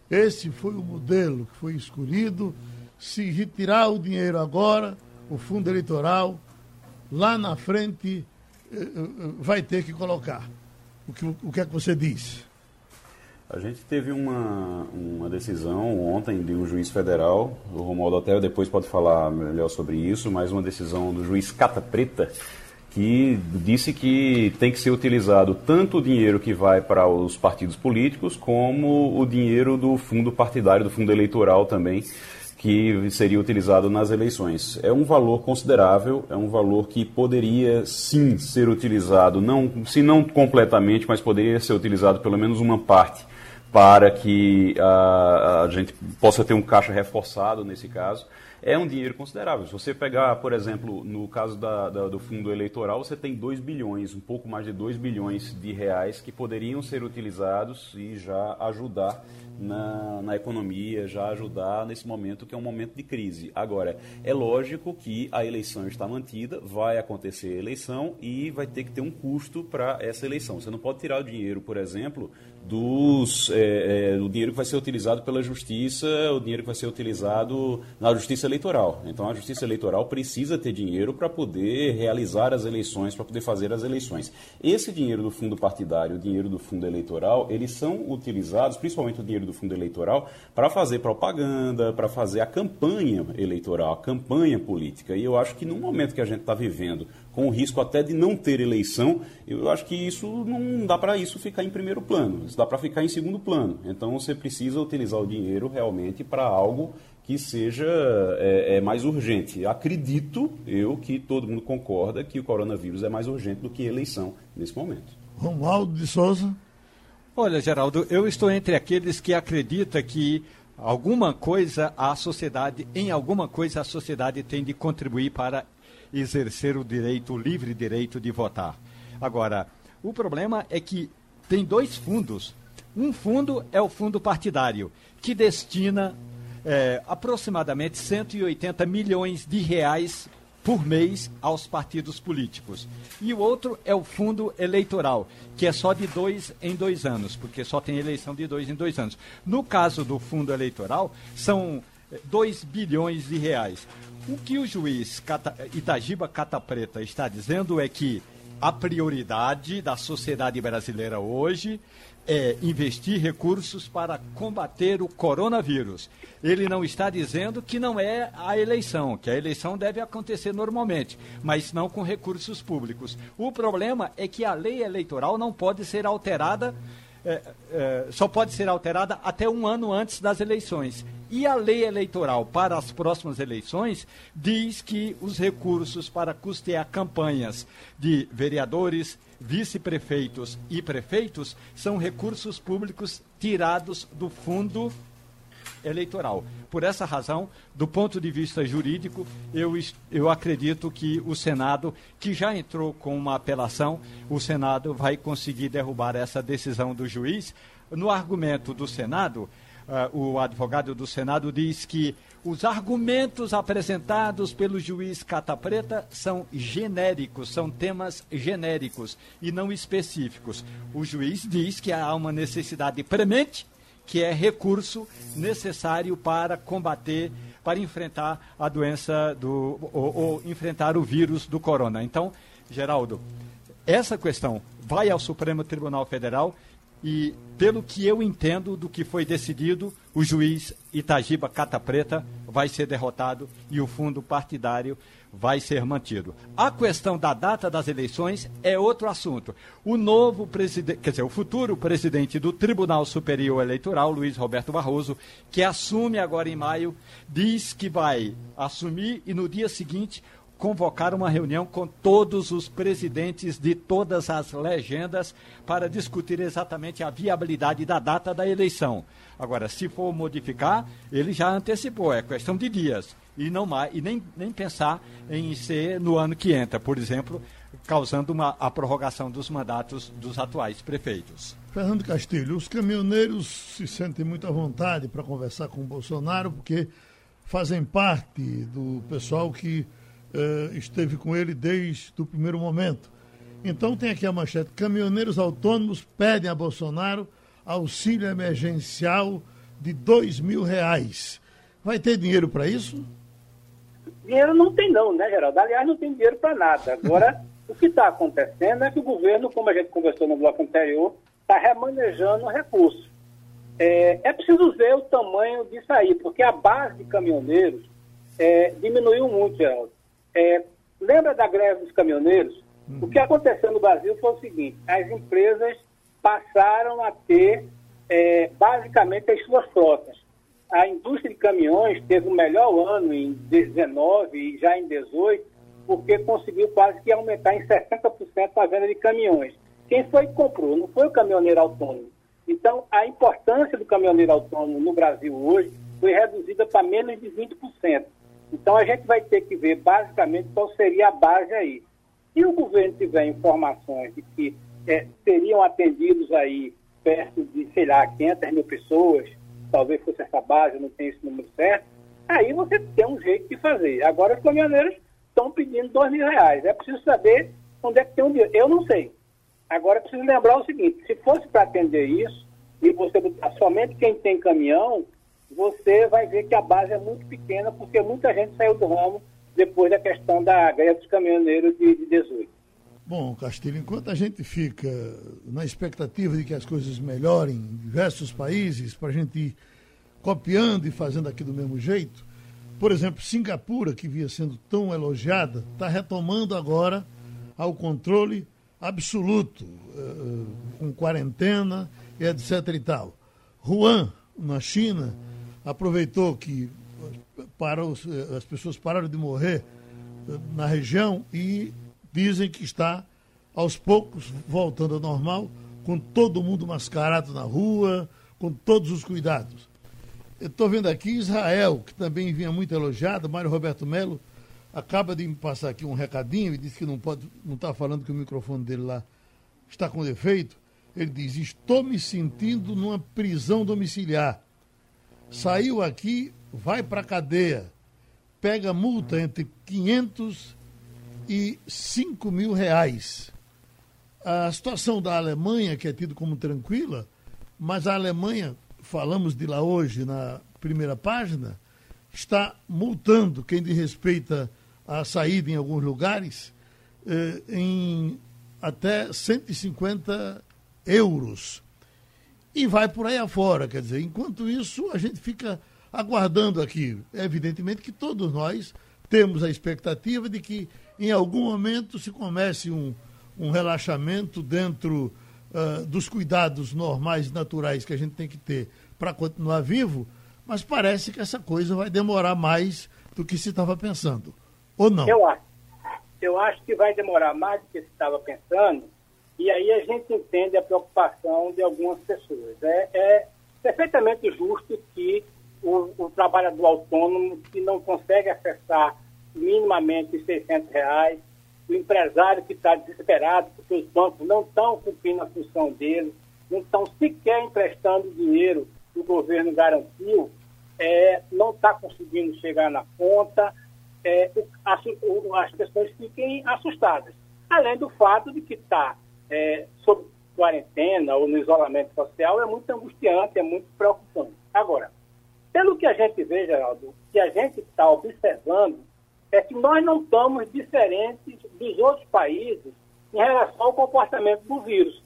Esse foi o modelo que foi escolhido. Se retirar o dinheiro agora, o fundo eleitoral, lá na frente eh, eh, vai ter que colocar. O que, o que é que você diz? A gente teve uma, uma decisão ontem de um juiz federal, o Romualdo Hotel depois pode falar melhor sobre isso, mas uma decisão do juiz Cata Preta, que disse que tem que ser utilizado tanto o dinheiro que vai para os partidos políticos, como o dinheiro do fundo partidário, do fundo eleitoral também, que seria utilizado nas eleições. É um valor considerável, é um valor que poderia sim ser utilizado, não, se não completamente, mas poderia ser utilizado pelo menos uma parte para que a, a gente possa ter um caixa reforçado nesse caso é um dinheiro considerável. Se você pegar, por exemplo, no caso da, da, do fundo eleitoral, você tem 2 bilhões, um pouco mais de 2 bilhões de reais que poderiam ser utilizados e já ajudar na, na economia, já ajudar nesse momento que é um momento de crise. Agora, é lógico que a eleição está mantida, vai acontecer a eleição e vai ter que ter um custo para essa eleição. Você não pode tirar o dinheiro, por exemplo, dos, é, é, do dinheiro que vai ser utilizado pela justiça, o dinheiro que vai ser utilizado na justiça eleitoral. Então a justiça eleitoral precisa ter dinheiro para poder realizar as eleições, para poder fazer as eleições. Esse dinheiro do fundo partidário, o dinheiro do fundo eleitoral, eles são utilizados, principalmente o dinheiro do fundo eleitoral, para fazer propaganda, para fazer a campanha eleitoral, a campanha política. E eu acho que no momento que a gente está vivendo, com o risco até de não ter eleição, eu acho que isso não dá para isso ficar em primeiro plano, isso dá para ficar em segundo plano. Então você precisa utilizar o dinheiro realmente para algo que seja é, é, mais urgente. Acredito eu que todo mundo concorda que o coronavírus é mais urgente do que eleição nesse momento. Romualdo de Souza. Olha, Geraldo, eu estou entre aqueles que acreditam que alguma coisa a sociedade, em alguma coisa a sociedade tem de contribuir para exercer o direito, o livre direito de votar. Agora, o problema é que tem dois fundos. Um fundo é o fundo partidário, que destina é, aproximadamente 180 milhões de reais por mês aos partidos políticos. E o outro é o fundo eleitoral, que é só de dois em dois anos, porque só tem eleição de dois em dois anos. No caso do fundo eleitoral, são 2 bilhões de reais. O que o juiz Cata, Itagiba Cata Preta está dizendo é que a prioridade da sociedade brasileira hoje é investir recursos para combater o coronavírus. Ele não está dizendo que não é a eleição, que a eleição deve acontecer normalmente, mas não com recursos públicos. O problema é que a lei eleitoral não pode ser alterada é, é, só pode ser alterada até um ano antes das eleições. E a lei eleitoral para as próximas eleições diz que os recursos para custear campanhas de vereadores, vice-prefeitos e prefeitos são recursos públicos tirados do fundo eleitoral. Por essa razão, do ponto de vista jurídico, eu, eu acredito que o Senado, que já entrou com uma apelação, o Senado vai conseguir derrubar essa decisão do juiz. No argumento do Senado, uh, o advogado do Senado diz que os argumentos apresentados pelo juiz Cata Preta são genéricos, são temas genéricos e não específicos. O juiz diz que há uma necessidade premente que é recurso necessário para combater, para enfrentar a doença do ou, ou enfrentar o vírus do corona. Então, Geraldo, essa questão vai ao Supremo Tribunal Federal e, pelo que eu entendo do que foi decidido, o juiz Itagiba Cata Preta vai ser derrotado e o fundo partidário vai ser mantido. A questão da data das eleições é outro assunto. O novo presidente, quer dizer, o futuro presidente do Tribunal Superior Eleitoral, Luiz Roberto Barroso, que assume agora em maio, diz que vai assumir e no dia seguinte convocar uma reunião com todos os presidentes de todas as legendas para discutir exatamente a viabilidade da data da eleição. Agora, se for modificar, ele já antecipou, é questão de dias. E, não mais, e nem, nem pensar em ser no ano que entra, por exemplo, causando uma, a prorrogação dos mandatos dos atuais prefeitos. Fernando Castilho, os caminhoneiros se sentem muito à vontade para conversar com o Bolsonaro, porque fazem parte do pessoal que uh, esteve com ele desde o primeiro momento. Então tem aqui a manchete: caminhoneiros autônomos pedem a Bolsonaro auxílio emergencial de dois mil reais. Vai ter dinheiro para isso? Dinheiro não tem não, né, Geraldo? Aliás, não tem dinheiro para nada. Agora, o que está acontecendo é que o governo, como a gente conversou no bloco anterior, está remanejando recursos. É, é, preciso ver o tamanho disso aí, porque a base de caminhoneiros é, diminuiu muito, Geraldo. É, lembra da greve dos caminhoneiros? Uhum. O que aconteceu no Brasil foi o seguinte: as empresas passaram a ter é, basicamente as suas frotas. A indústria de caminhões teve o melhor ano em 19 e já em 18, porque conseguiu quase que aumentar em 60% a venda de caminhões. Quem foi que comprou? Não foi o caminhoneiro autônomo. Então, a importância do caminhoneiro autônomo no Brasil hoje foi reduzida para menos de 20%. Então a gente vai ter que ver basicamente qual seria a base aí. Se o governo tiver informações de que é, seriam atendidos aí perto de, sei lá, 500 mil pessoas, talvez fosse essa base, não tenho esse número certo, aí você tem um jeito de fazer. Agora os caminhoneiros estão pedindo dois mil reais. É preciso saber onde é que tem um dinheiro. Eu não sei. Agora preciso lembrar o seguinte, se fosse para atender isso, e você somente quem tem caminhão, você vai ver que a base é muito pequena, porque muita gente saiu do ramo depois da questão da greve dos caminhoneiros de, de 18. Bom, Castilho, enquanto a gente fica na expectativa de que as coisas melhorem em diversos países, para a gente ir copiando e fazendo aqui do mesmo jeito, por exemplo, Singapura, que via sendo tão elogiada, está retomando agora ao controle absoluto, uh, com quarentena etc e tal. Wuhan, na China, aproveitou que parou, as pessoas pararam de morrer eh, na região e dizem que está aos poucos voltando ao normal, com todo mundo mascarado na rua, com todos os cuidados. Eu estou vendo aqui Israel, que também vinha muito elogiado, Mário Roberto Melo acaba de me passar aqui um recadinho e disse que não pode, não está falando que o microfone dele lá está com defeito. Ele diz: Estou me sentindo numa prisão domiciliar saiu aqui, vai para cadeia, pega multa entre 500 e 5 mil reais. A situação da Alemanha, que é tido como tranquila, mas a Alemanha, falamos de lá hoje na primeira página, está multando quem desrespeita a saída em alguns lugares eh, em até 150 euros e vai por aí afora. Quer dizer, enquanto isso, a gente fica aguardando aqui. Evidentemente que todos nós temos a expectativa de que em algum momento se comece um, um relaxamento dentro uh, dos cuidados normais e naturais que a gente tem que ter para continuar vivo, mas parece que essa coisa vai demorar mais do que se estava pensando. Ou não? Eu acho. Eu acho que vai demorar mais do que se estava pensando, e aí a gente entende a preocupação de algumas pessoas. É, é perfeitamente justo que o, o, trabalhador autônomo que não consegue acessar minimamente os 600 reais, o empresário que está desesperado porque os bancos não estão cumprindo a função dele, não estão sequer emprestando dinheiro que o governo garantiu, é, não está conseguindo chegar na conta, é, as, as pessoas fiquem assustadas. Além do fato de que está é, sob quarentena ou no isolamento social é muito angustiante, é muito preocupante. Agora, pelo que a gente vê, Geraldo, que a gente está observando é que nós não estamos diferentes dos outros países em relação ao comportamento do vírus.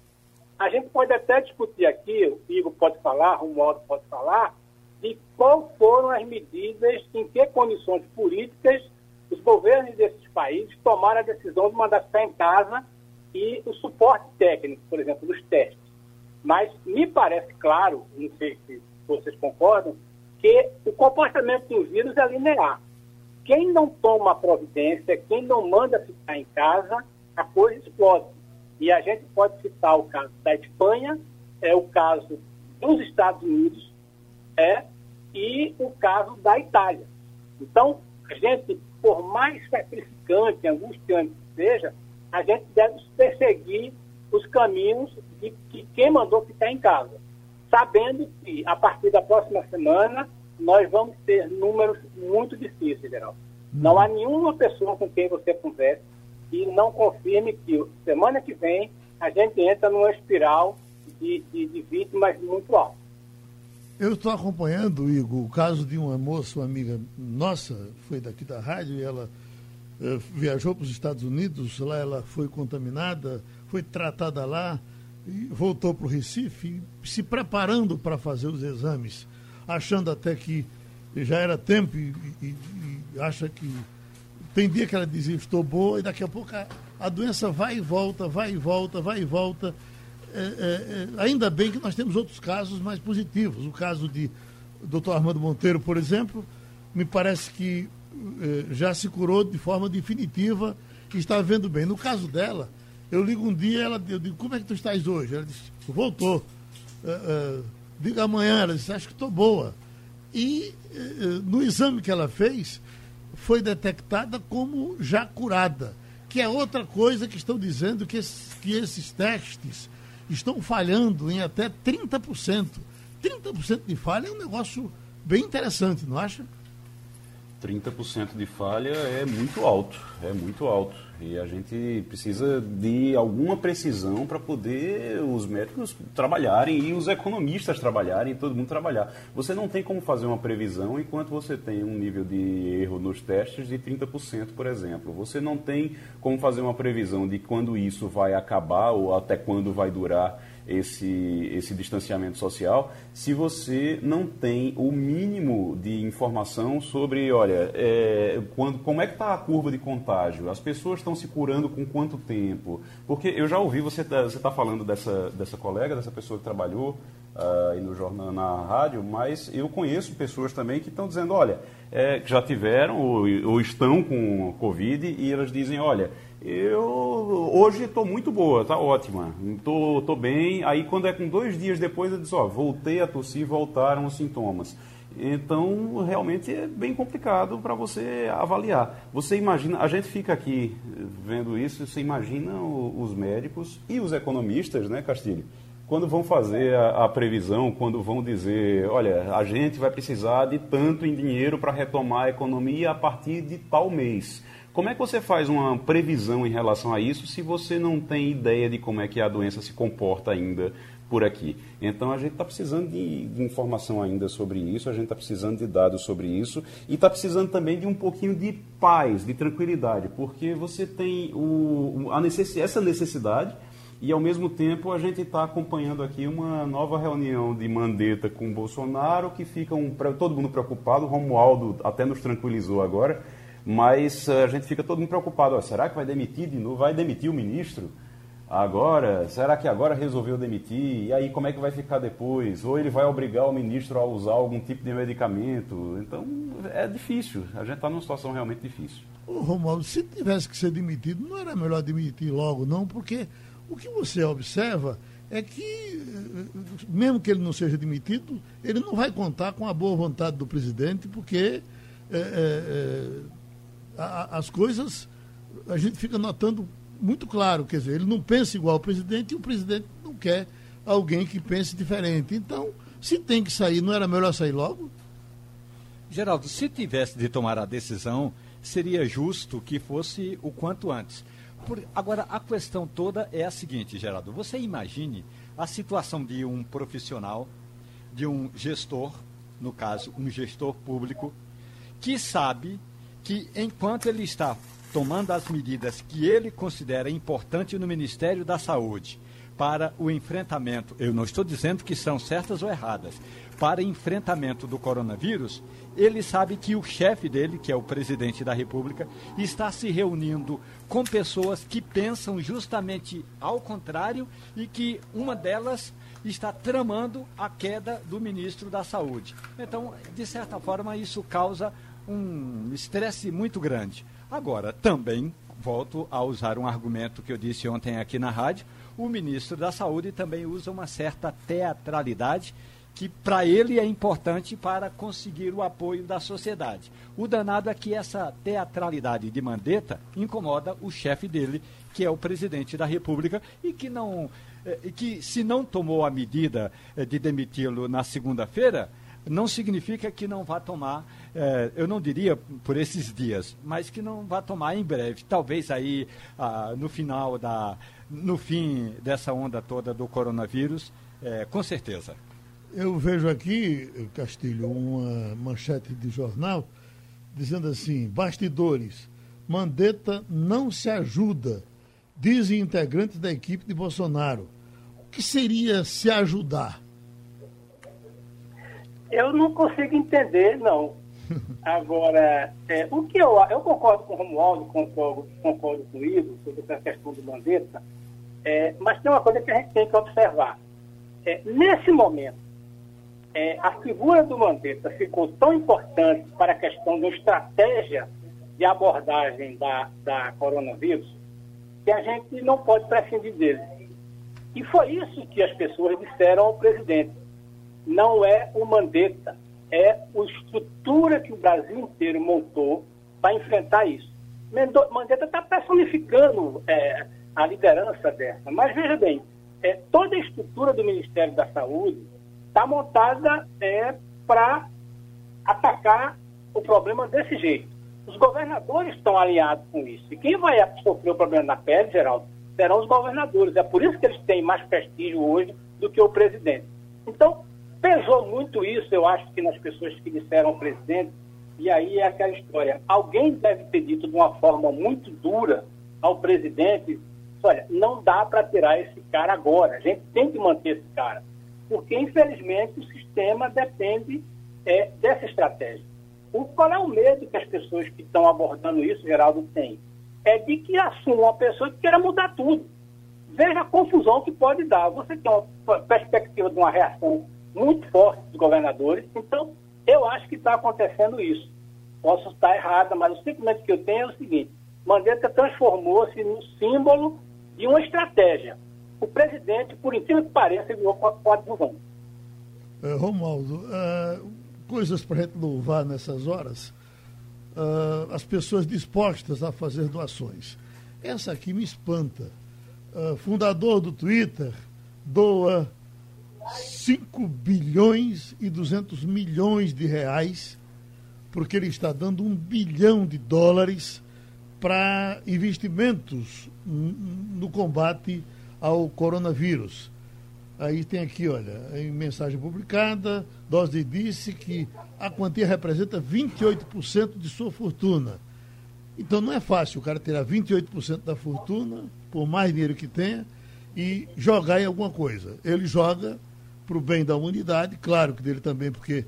A gente pode até discutir aqui, o Igor pode falar, o Romualdo pode falar, de qual foram as medidas, em que condições políticas os governos desses países tomaram a decisão de mandar ficar em casa e o suporte técnico, por exemplo, dos testes. Mas me parece claro, não sei se vocês concordam, que o comportamento do vírus é linear. Quem não toma providência, quem não manda ficar em casa, a coisa explode. E a gente pode citar o caso da Espanha, é o caso dos Estados Unidos, é, e o caso da Itália. Então, a gente, por mais sacrificante, angustiante que seja, a gente deve perseguir os caminhos de, de quem mandou ficar em casa, sabendo que a partir da próxima semana nós vamos ter números muito difíceis, Geraldo. Não há nenhuma pessoa com quem você converse e não confirme que semana que vem a gente entra numa espiral de, de, de vítimas muito alta. Eu estou acompanhando, Igor, o caso de uma moça, uma amiga nossa, foi daqui da rádio, e ela viajou para os Estados Unidos, lá ela foi contaminada, foi tratada lá, e voltou para o Recife, se preparando para fazer os exames, achando até que já era tempo e, e, e acha que tem dia que ela dizia estou boa e daqui a pouco a, a doença vai e volta, vai e volta, vai e volta. É, é, é, ainda bem que nós temos outros casos mais positivos. O caso de Dr. Armando Monteiro, por exemplo, me parece que é, já se curou de forma definitiva e está vendo bem. No caso dela, eu ligo um dia, ela, eu digo, como é que tu estás hoje? Ela disse, voltou. É, é, diga amanhã, ela disse, acho que estou boa. E no exame que ela fez, foi detectada como já curada, que é outra coisa que estão dizendo que que esses testes estão falhando em até 30%. 30% de falha é um negócio bem interessante, não acha? 30% de falha é muito alto, é muito alto. E a gente precisa de alguma precisão para poder os médicos trabalharem e os economistas trabalharem todo mundo trabalhar. Você não tem como fazer uma previsão enquanto você tem um nível de erro nos testes de 30%, por exemplo. Você não tem como fazer uma previsão de quando isso vai acabar ou até quando vai durar esse, esse distanciamento social se você não tem o mínimo de informação sobre, olha, é, quando, como é que está a curva de contágio? As pessoas estão se curando com quanto tempo? Porque eu já ouvi você tá, você tá falando dessa, dessa colega, dessa pessoa que trabalhou uh, no jornal, na rádio, mas eu conheço pessoas também que estão dizendo, olha, é, que já tiveram ou, ou estão com Covid e elas dizem, olha, eu hoje estou muito boa, está ótima, tô, tô bem. Aí quando é com dois dias depois eu disse, ó, voltei a tossir, voltaram os sintomas. Então realmente é bem complicado para você avaliar. Você imagina, a gente fica aqui vendo isso, você imagina os médicos e os economistas, né, Castilho? Quando vão fazer a, a previsão, quando vão dizer, olha, a gente vai precisar de tanto em dinheiro para retomar a economia a partir de tal mês. Como é que você faz uma previsão em relação a isso se você não tem ideia de como é que a doença se comporta ainda por aqui? Então a gente está precisando de, de, informação ainda sobre isso, a gente está precisando de dados sobre isso e está precisando também de um pouquinho de paz, de tranquilidade, porque você tem o, a necess, essa necessidade e ao mesmo tempo a gente está acompanhando aqui uma nova reunião de Mandetta com Bolsonaro que fica um, todo mundo preocupado, Romualdo até nos tranquilizou agora mas eh, a gente fica todo mundo preocupado. Ó, será que vai demitir de novo? Vai demitir o ministro? Agora, será que agora resolveu demitir? E aí como é que vai ficar depois? Ou ele vai obrigar o ministro a usar algum tipo de medicamento? Então é difícil, a gente está numa situação realmente difícil. Ô, Romualdo, se tivesse que ser demitido, não era melhor demitir logo, não, porque o que você observa é que, eh, mesmo que ele não seja demitido, ele não vai contar com a boa vontade do presidente, porque é, é, a, as coisas a gente fica notando muito claro, quer dizer, ele não pensa igual ao presidente e o presidente não quer alguém que pense diferente. Então, se tem que sair, não era melhor sair logo? Geraldo, se tivesse de tomar a decisão, seria justo que fosse o quanto antes. Por, agora, a questão toda é a seguinte, Geraldo. Você imagine a situação de um profissional, de um gestor, no caso, um gestor público, que sabe que enquanto ele está tomando as medidas que ele considera importantes no Ministério da Saúde para o enfrentamento, eu não estou dizendo que são certas ou erradas, para enfrentamento do coronavírus, ele sabe que o chefe dele, que é o presidente da República, está se reunindo com pessoas que pensam justamente ao contrário e que uma delas está tramando a queda do ministro da Saúde. Então, de certa forma, isso causa um estresse muito grande. Agora, também volto a usar um argumento que eu disse ontem aqui na rádio, o ministro da Saúde também usa uma certa teatralidade que para ele é importante para conseguir o apoio da sociedade. O danado é que essa teatralidade de Mandetta incomoda o chefe dele, que é o presidente da República, e que não eh, que se não tomou a medida eh, de demiti-lo na segunda-feira, não significa que não vá tomar, eh, eu não diria por esses dias, mas que não vá tomar em breve. Talvez aí ah, no final da, no fim dessa onda toda do coronavírus, com certeza. Eu vejo aqui, Castilho, uma manchete de jornal dizendo assim: bastidores, Mandetta não se ajuda, dizem integrantes da equipe de Bolsonaro. O que seria se ajudar? Eu não consigo entender, não. Agora, é, o que eu, eu concordo com o Romualdo, concordo, concordo com o Ivo sobre essa questão do Mandetta, é, mas tem uma coisa que a gente tem que observar. É, nesse momento, é, a figura do Mandetta ficou tão importante para a questão da estratégia de abordagem da, da coronavírus que a gente não pode prescindir dele. E foi isso que as pessoas disseram ao presidente. Não é o Mandetta, é a estrutura que o Brasil inteiro montou para enfrentar isso. Mandetta está personificando é, a liderança dessa. Mas veja bem, é, toda a estrutura do Ministério da Saúde está montada é, para atacar o problema desse jeito. Os governadores estão alinhados com isso. E quem vai sofrer o problema na pele, Geraldo, serão os governadores. É por isso que eles têm mais prestígio hoje do que o presidente. Então, pesou muito isso, eu acho que nas pessoas que disseram presidente, e aí é aquela história. Alguém deve ter dito de uma forma muito dura ao presidente: olha, não dá para tirar esse cara agora, a gente tem que manter esse cara porque infelizmente o sistema depende é, dessa estratégia. O, qual é o medo que as pessoas que estão abordando isso, Geraldo, têm? É de que assuma uma pessoa que queira mudar tudo. Veja a confusão que pode dar. Você tem uma perspectiva de uma reação muito forte dos governadores, então eu acho que está acontecendo isso. Posso estar errada, mas o sentimento que eu tenho é o seguinte: Mandetta transformou-se no símbolo de uma estratégia o presidente, por incrível que pareça, virou coadjuvante. É, Romualdo, é, coisas para a gente louvar nessas horas, é, as pessoas dispostas a fazer doações. Essa aqui me espanta. É, fundador do Twitter doa 5 bilhões e 200 milhões de reais, porque ele está dando um bilhão de dólares para investimentos no combate ao coronavírus. Aí tem aqui, olha, em mensagem publicada, Dose disse que a quantia representa 28% de sua fortuna. Então não é fácil o cara tirar 28% da fortuna, por mais dinheiro que tenha, e jogar em alguma coisa. Ele joga para o bem da humanidade, claro que dele também, porque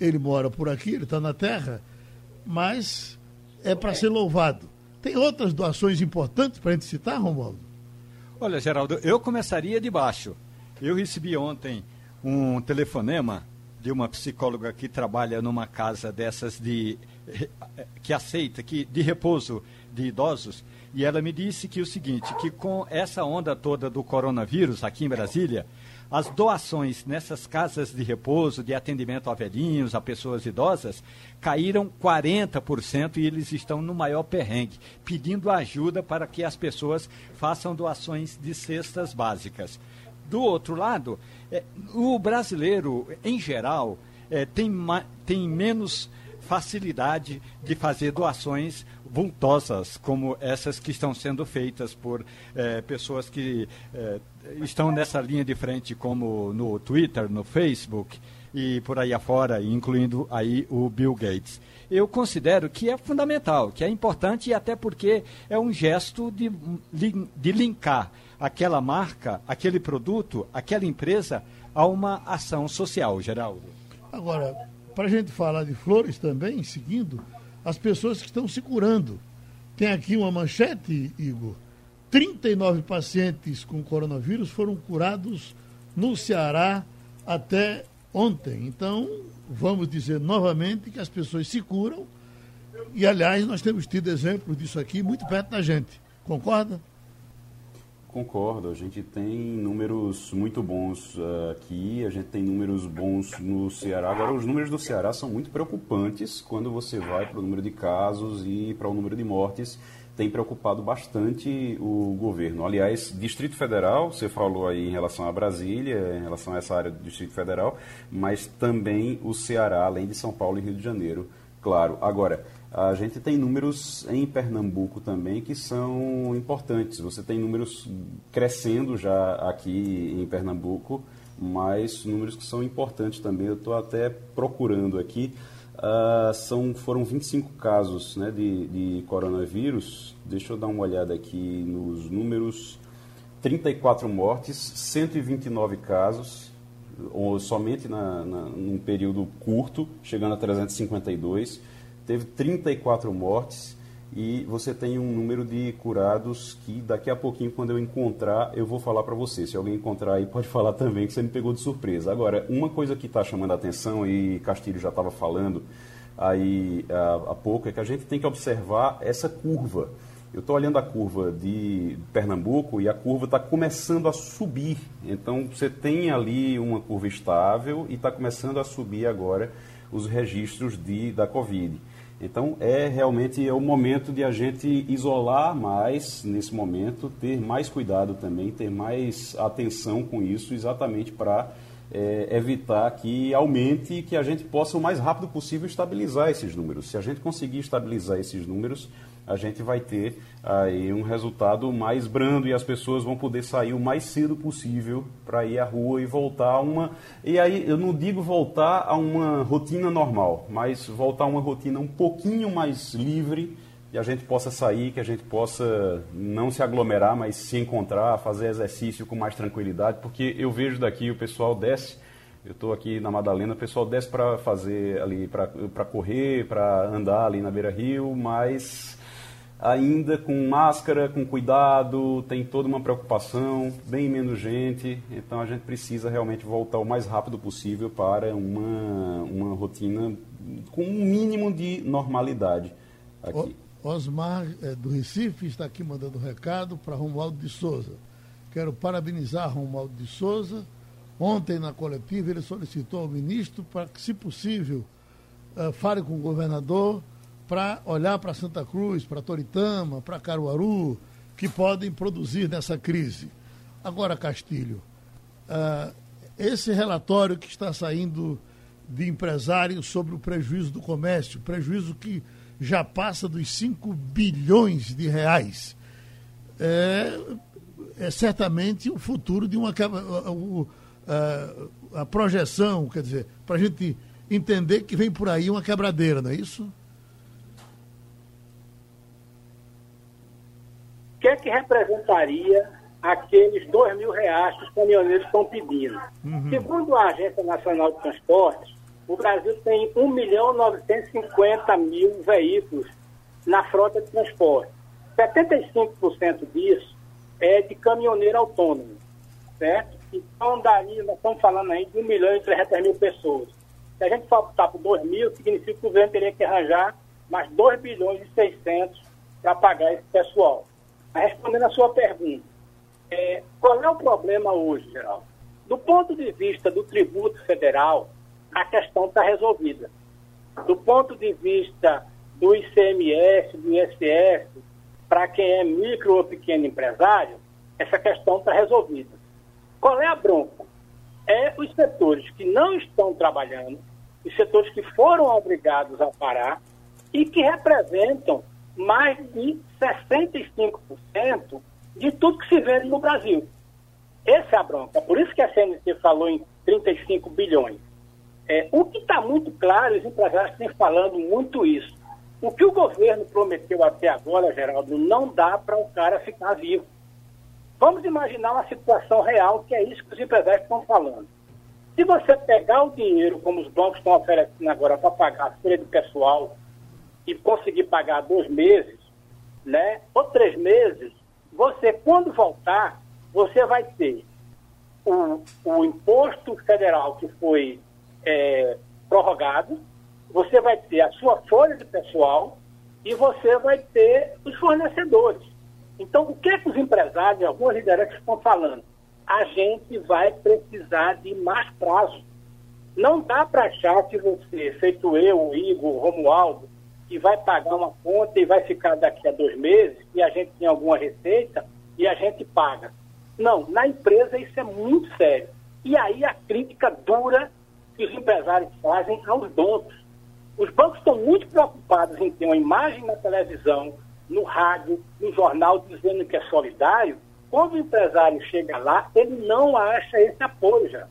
ele mora por aqui, ele está na terra, mas é para ser louvado. Tem outras doações importantes para a gente citar, Romualdo? Olha, Geraldo, eu começaria de baixo. Eu recebi ontem um telefonema de uma psicóloga que trabalha numa casa dessas de que aceita que de repouso de idosos e ela me disse que o seguinte, que com essa onda toda do coronavírus aqui em Brasília, as doações nessas casas de repouso, de atendimento a velhinhos, a pessoas idosas, caíram 40% e eles estão no maior perrengue, pedindo ajuda para que as pessoas façam doações de cestas básicas. Do outro lado, é, o brasileiro, em geral, é, tem, tem menos facilidade de fazer doações vultosas, como essas que estão sendo feitas por é, pessoas que é, estão nessa linha de frente, como no Twitter, no Facebook, e por aí afora, incluindo aí o Bill Gates. Eu considero que é fundamental, que é importante e até porque é um gesto de, de linkar aquela marca, aquele produto, aquela empresa a uma ação social, Geraldo. Agora, para a gente falar de flores também, seguindo, as pessoas que estão se curando. Tem aqui uma manchete, Igor. 39 pacientes com coronavírus foram curados no Ceará até ontem. Então, vamos dizer novamente que as pessoas se curam. E, aliás, nós temos tido exemplos disso aqui muito perto da gente. Concorda? Concordo, a gente tem números muito bons uh, aqui, a gente tem números bons no Ceará. Agora, os números do Ceará são muito preocupantes quando você vai para o número de casos e para o número de mortes. Tem preocupado bastante o governo. Aliás, Distrito Federal, você falou aí em relação a Brasília, em relação a essa área do Distrito Federal, mas também o Ceará, além de São Paulo e Rio de Janeiro, claro. Agora, a gente tem números em Pernambuco também que são importantes. Você tem números crescendo já aqui em Pernambuco, mas números que são importantes também. Eu estou até procurando aqui. Uh, são, foram 25 casos né, de, de coronavírus. Deixa eu dar uma olhada aqui nos números. 34 mortes, 129 casos, ou somente na, na, num período curto, chegando a 352 teve 34 mortes e você tem um número de curados que daqui a pouquinho, quando eu encontrar, eu vou falar para você. Se alguém encontrar aí, pode falar também, que você me pegou de surpresa. Agora, uma coisa que está chamando a atenção, e Castilho já estava falando aí há, pouco, é que a gente tem que observar essa curva. Eu estou olhando a curva de Pernambuco e a curva está começando a subir. Então, você tem ali uma curva estável e está começando a subir agora os registros de, da Covid. Então, é realmente é o momento de a gente isolar mais nesse momento, ter mais cuidado também, ter mais atenção com isso, exatamente para é, evitar que aumente e que a gente possa o mais rápido possível estabilizar esses números. Se a gente conseguir estabilizar esses números, a gente vai ter aí um resultado mais brando e as pessoas vão poder sair o mais cedo possível para ir à rua e voltar a uma. E aí eu não digo voltar a uma rotina normal, mas voltar a uma rotina um pouquinho mais livre e a gente possa sair, que a gente possa não se aglomerar, mas se encontrar, fazer exercício com mais tranquilidade, porque eu vejo daqui o pessoal desce. Eu estou aqui na Madalena, o pessoal desce para fazer ali, para correr, para andar ali na beira rio, mas ainda com máscara, com cuidado, tem toda uma preocupação, bem menos gente, então a gente precisa realmente voltar o mais rápido possível para uma, uma rotina com um mínimo de normalidade aqui. Osmar é, do Recife está aqui mandando um recado para Romualdo de Souza. Quero parabenizar Romualdo de Souza. Ontem, na coletiva, ele solicitou ao ministro para que, se possível, uh, fale com o governador para olhar para Santa Cruz, para Toritama, para Caruaru, que podem produzir nessa crise. Agora, Castilho, uh, esse relatório que está saindo de empresários sobre o prejuízo do comércio, prejuízo que já passa dos 5 bilhões de reais, é, é certamente o futuro de uma. A, a projeção, quer dizer, para a gente entender que vem por aí uma quebradeira, não é isso? Que é que representaria aqueles dois mil reais que os caminhoneiros estão pedindo? Uhum. Segundo a Agência Nacional de Transportes, o Brasil tem 1 milhão 950 mil veículos na frota de transporte. 75% disso é de caminhoneiro autônomo, certo? Então, daí, nós estamos falando aí de 1 milhão e 300 mil pessoas. Se a gente for optar por 2 mil, significa que o governo teria que arranjar mais 2 bilhões e 600 para pagar esse pessoal. Respondendo a sua pergunta, é, qual é o problema hoje, Geraldo? Do ponto de vista do tributo federal, a questão está resolvida. Do ponto de vista do ICMS, do ISS, para quem é micro ou pequeno empresário, essa questão está resolvida. Qual é a bronca? É os setores que não estão trabalhando, os setores que foram obrigados a parar e que representam mais de 65% de tudo que se vende no Brasil. Essa é a bronca. Por isso que a CNC falou em 35 bilhões. É, o que está muito claro, os empresários têm falando muito isso. O que o governo prometeu até agora, Geraldo, não dá para o cara ficar vivo. Vamos imaginar uma situação real, que é isso que os empresários estão falando. Se você pegar o dinheiro, como os bancos estão oferecendo agora, para pagar a folha do pessoal e conseguir pagar dois meses, né, ou três meses, você, quando voltar, você vai ter o, o imposto federal que foi é, prorrogado, você vai ter a sua folha de pessoal e você vai ter os fornecedores. Então, o que, é que os empresários e algumas lideranças estão falando? A gente vai precisar de mais prazo. Não dá para achar que você, feito eu, o Igor, o Romualdo, que vai pagar uma conta e vai ficar daqui a dois meses e a gente tem alguma receita e a gente paga. Não, na empresa isso é muito sério. E aí a crítica dura que os empresários fazem aos donos. Os bancos estão muito preocupados em ter uma imagem na televisão, no rádio, no jornal, dizendo que é solidário. Quando o empresário chega lá, ele não acha esse apoio já.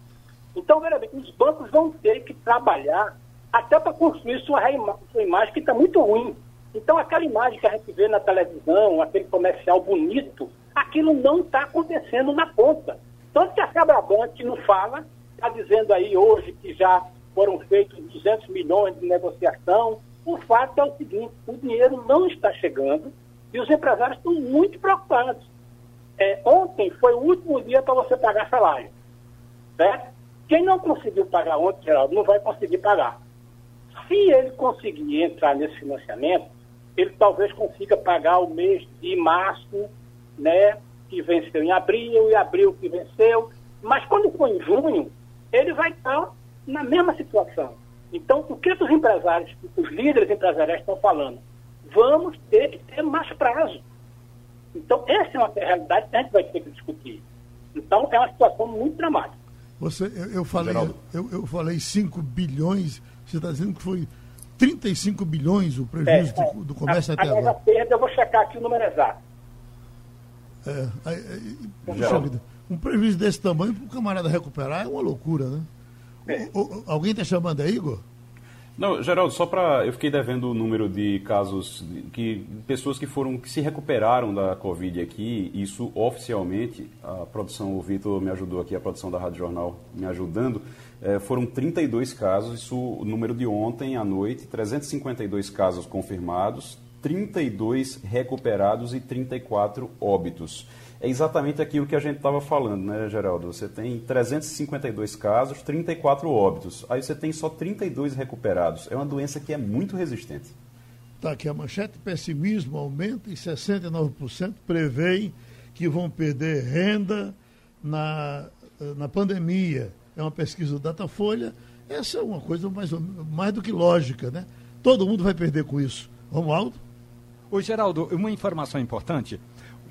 Então, bem, os bancos vão ter que trabalhar até para construir sua, sua imagem, que está muito ruim. Então, aquela imagem que a gente vê na televisão, aquele comercial bonito, aquilo não está acontecendo na ponta. Tanto que a Cabrabank não fala, está dizendo aí hoje que já foram feitos 200 milhões de negociação. O fato é o seguinte: o dinheiro não está chegando e os empresários estão muito preocupados. É, ontem foi o último dia para você pagar salário. Certo? Quem não conseguiu pagar ontem, Geraldo, não vai conseguir pagar. Se ele conseguir entrar nesse financiamento, ele talvez consiga pagar o mês de março, né, que venceu em abril, e abril que venceu. Mas quando for em junho, ele vai estar na mesma situação. Então, o que os empresários, os líderes empresariais estão falando? Vamos ter que ter mais prazo. Então, essa é uma realidade que a gente vai ter que discutir. Então, é uma situação muito dramática. Você, eu, eu falei, eu, eu, falei 5 bilhões, você está dizendo que foi 35 bilhões o prejuízo é, do, do, comércio a, até agora. A perda, eu vou checar aqui o número exato. É, é, um prejuízo desse tamanho para o camarada recuperar é uma loucura, né? É. O, o, alguém está chamando aí, Igor? Não, Geraldo, só para. Eu fiquei devendo o número de casos, que pessoas que foram, que se recuperaram da Covid aqui, isso oficialmente, a produção, o Vitor me ajudou aqui, a produção da Rádio Jornal me ajudando, é, foram 32 casos, isso o número de ontem à noite, 352 casos confirmados, 32 recuperados e 34 óbitos é exatamente aquilo que a gente estava falando, né, Geraldo? Você tem 352 casos, 34 óbitos. Aí você tem só 32 recuperados. É uma doença que é muito resistente. Tá aqui a manchete: pessimismo aumenta e 69% preveem que vão perder renda na, na pandemia. É uma pesquisa do Datafolha. Essa é uma coisa mais, mais do que lógica, né? Todo mundo vai perder com isso. Romualdo? Ô, Geraldo, uma informação importante.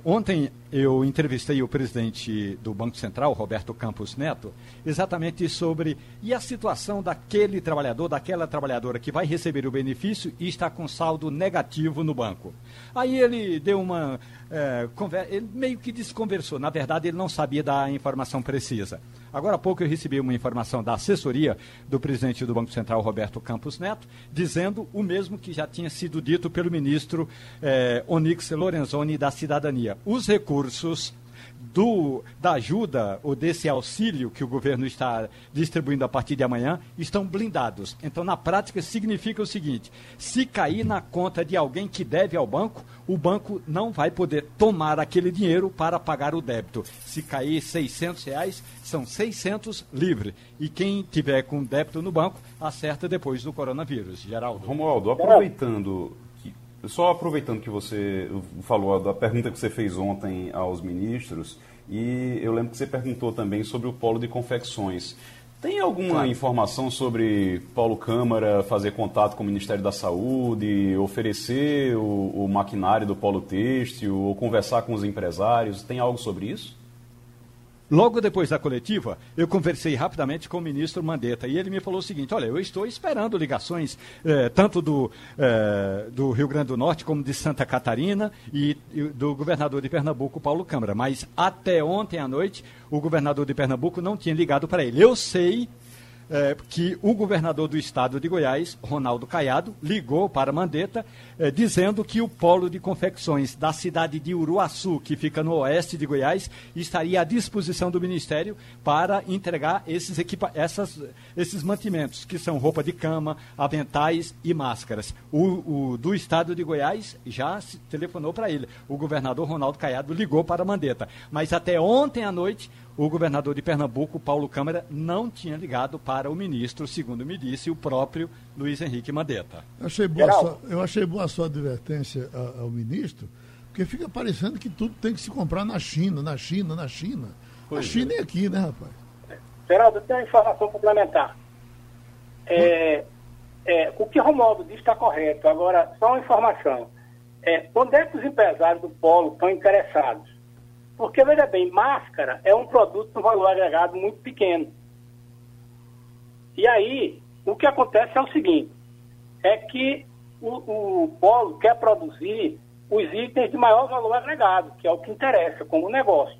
Ontem eu entrevistei o presidente do Banco Central, Roberto Campos Neto, exatamente sobre e a situação daquele trabalhador, daquela trabalhadora que vai receber o benefício e está com saldo negativo no banco. Aí ele deu uma. É, conversa, ele meio que desconversou. Na verdade, ele não sabia da informação precisa. Agora há pouco eu recebi uma informação da assessoria do presidente do Banco Central, Roberto Campos Neto, dizendo o mesmo que já tinha sido dito pelo ministro eh, Onyx Lorenzoni da Cidadania. Os recursos do, da ajuda ou desse auxílio que o governo está distribuindo a partir de amanhã estão blindados. Então, na prática, significa o seguinte: se cair na conta de alguém que deve ao banco, o banco não vai poder tomar aquele dinheiro para pagar o débito. Se cair 600 reais, são 600 livre. E quem tiver com débito no banco, acerta depois do coronavírus. Geraldo. Romualdo, aproveitando só aproveitando que você falou da pergunta que você fez ontem aos ministros, e eu lembro que você perguntou também sobre o polo de confecções. Tem alguma claro. informação sobre Paulo Câmara fazer contato com o Ministério da Saúde, oferecer o, o maquinário do polo têxtil, ou conversar com os empresários? Tem algo sobre isso? Logo depois da coletiva, eu conversei rapidamente com o ministro Mandetta e ele me falou o seguinte: olha, eu estou esperando ligações eh, tanto do, eh, do Rio Grande do Norte como de Santa Catarina e, e do governador de Pernambuco, Paulo Câmara. Mas até ontem à noite, o governador de Pernambuco não tinha ligado para ele. Eu sei é, que o governador do estado de Goiás, Ronaldo Caiado, ligou para Mandetta, é, dizendo que o polo de confecções da cidade de Uruaçu, que fica no oeste de Goiás, estaria à disposição do Ministério para entregar esses, equipa essas, esses mantimentos, que são roupa de cama, aventais e máscaras. O, o do estado de Goiás já telefonou para ele. O governador Ronaldo Caiado ligou para Mandetta. Mas até ontem à noite, o governador de Pernambuco, Paulo Câmara, não tinha ligado para o ministro, segundo me disse o próprio Luiz Henrique Mandetta. Eu achei boa, sua, eu achei boa a sua advertência ao ministro, porque fica parecendo que tudo tem que se comprar na China, na China, na China. Pois a China é. é aqui, né, rapaz? Geraldo, tem uma informação complementar. É, é, o que Romualdo diz está correto. Agora, só uma informação. É, onde é que os empresários do polo estão interessados? Porque, veja bem, máscara é um produto com valor agregado muito pequeno. E aí, o que acontece é o seguinte, é que o, o polo quer produzir os itens de maior valor agregado, que é o que interessa como negócio.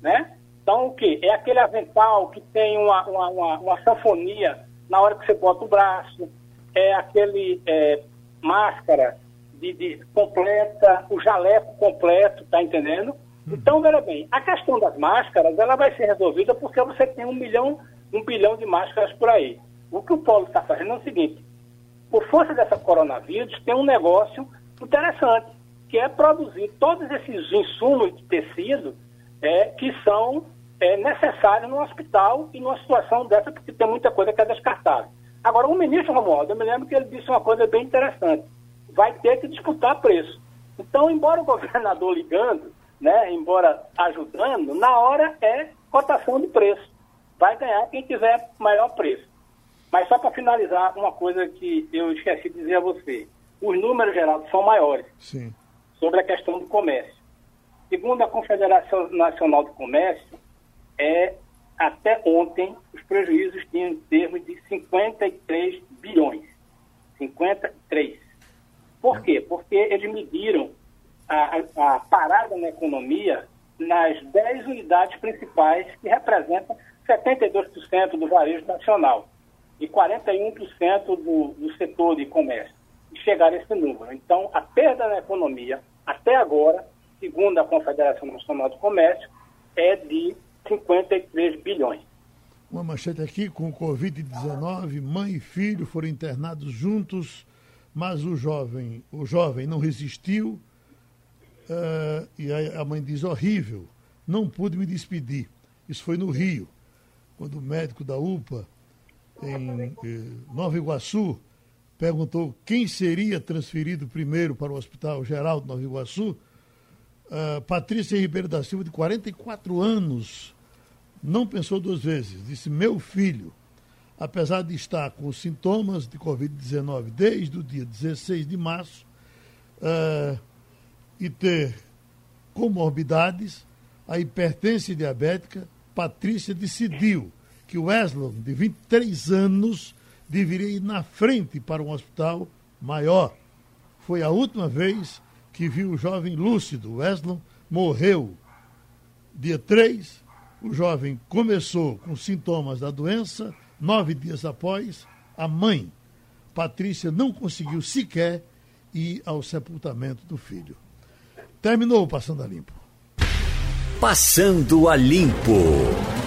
Né? Então, o que? É aquele avental que tem uma, uma, uma, uma sanfonia na hora que você bota o braço, é aquele é, máscara de, de, completa, o jaleco completo, tá entendendo? Então, veja bem, a questão das máscaras, ela vai ser resolvida porque você tem um milhão, um bilhão de máscaras por aí. O que o Paulo está fazendo é o seguinte, por força dessa coronavírus, tem um negócio interessante, que é produzir todos esses insumos de tecido é, que são é, necessários no hospital e numa situação dessa, porque tem muita coisa que é descartável. Agora, o ministro Romualdo, eu me lembro que ele disse uma coisa bem interessante, vai ter que disputar preço. Então, embora o governador ligando, né, embora ajudando, na hora é cotação de preço. Vai ganhar quem tiver maior preço. Mas só para finalizar, uma coisa que eu esqueci de dizer a você. Os números, Geraldo, são maiores Sim. sobre a questão do comércio. Segundo a Confederação Nacional do Comércio, é, até ontem, os prejuízos tinham em termos de 53 bilhões. 53. Por quê? Porque eles mediram a, a parada na economia nas 10 unidades principais que representam 72% do varejo nacional e 41% do, do setor de comércio. E chegar a esse número. Então, a perda na economia, até agora, segundo a Confederação Nacional do Comércio, é de 53 bilhões. Uma manchete aqui com Covid-19, mãe e filho foram internados juntos, mas o jovem, o jovem não resistiu Uh, e a, mãe diz: horrível, não pude me despedir. Isso foi no Rio, quando o médico da UPA, em eh, Nova Iguaçu, perguntou quem seria transferido primeiro para o Hospital Geral de Nova Iguaçu. Uh, Patrícia Ribeiro da Silva, de 44 anos, não pensou duas vezes. Disse: Meu filho, apesar de estar com sintomas de Covid-19 desde o dia 16 de março, uh, e ter comorbidades, a hipertensão diabética, Patrícia decidiu que o Wesley, de 23 anos, deveria ir na frente para um hospital maior. Foi a última vez que viu o jovem lúcido. Wesley morreu dia 3. O jovem começou com sintomas da doença. Nove dias após, a mãe, Patrícia, não conseguiu sequer ir ao sepultamento do filho. Terminou o Passando a Limpo. Passando a Limpo.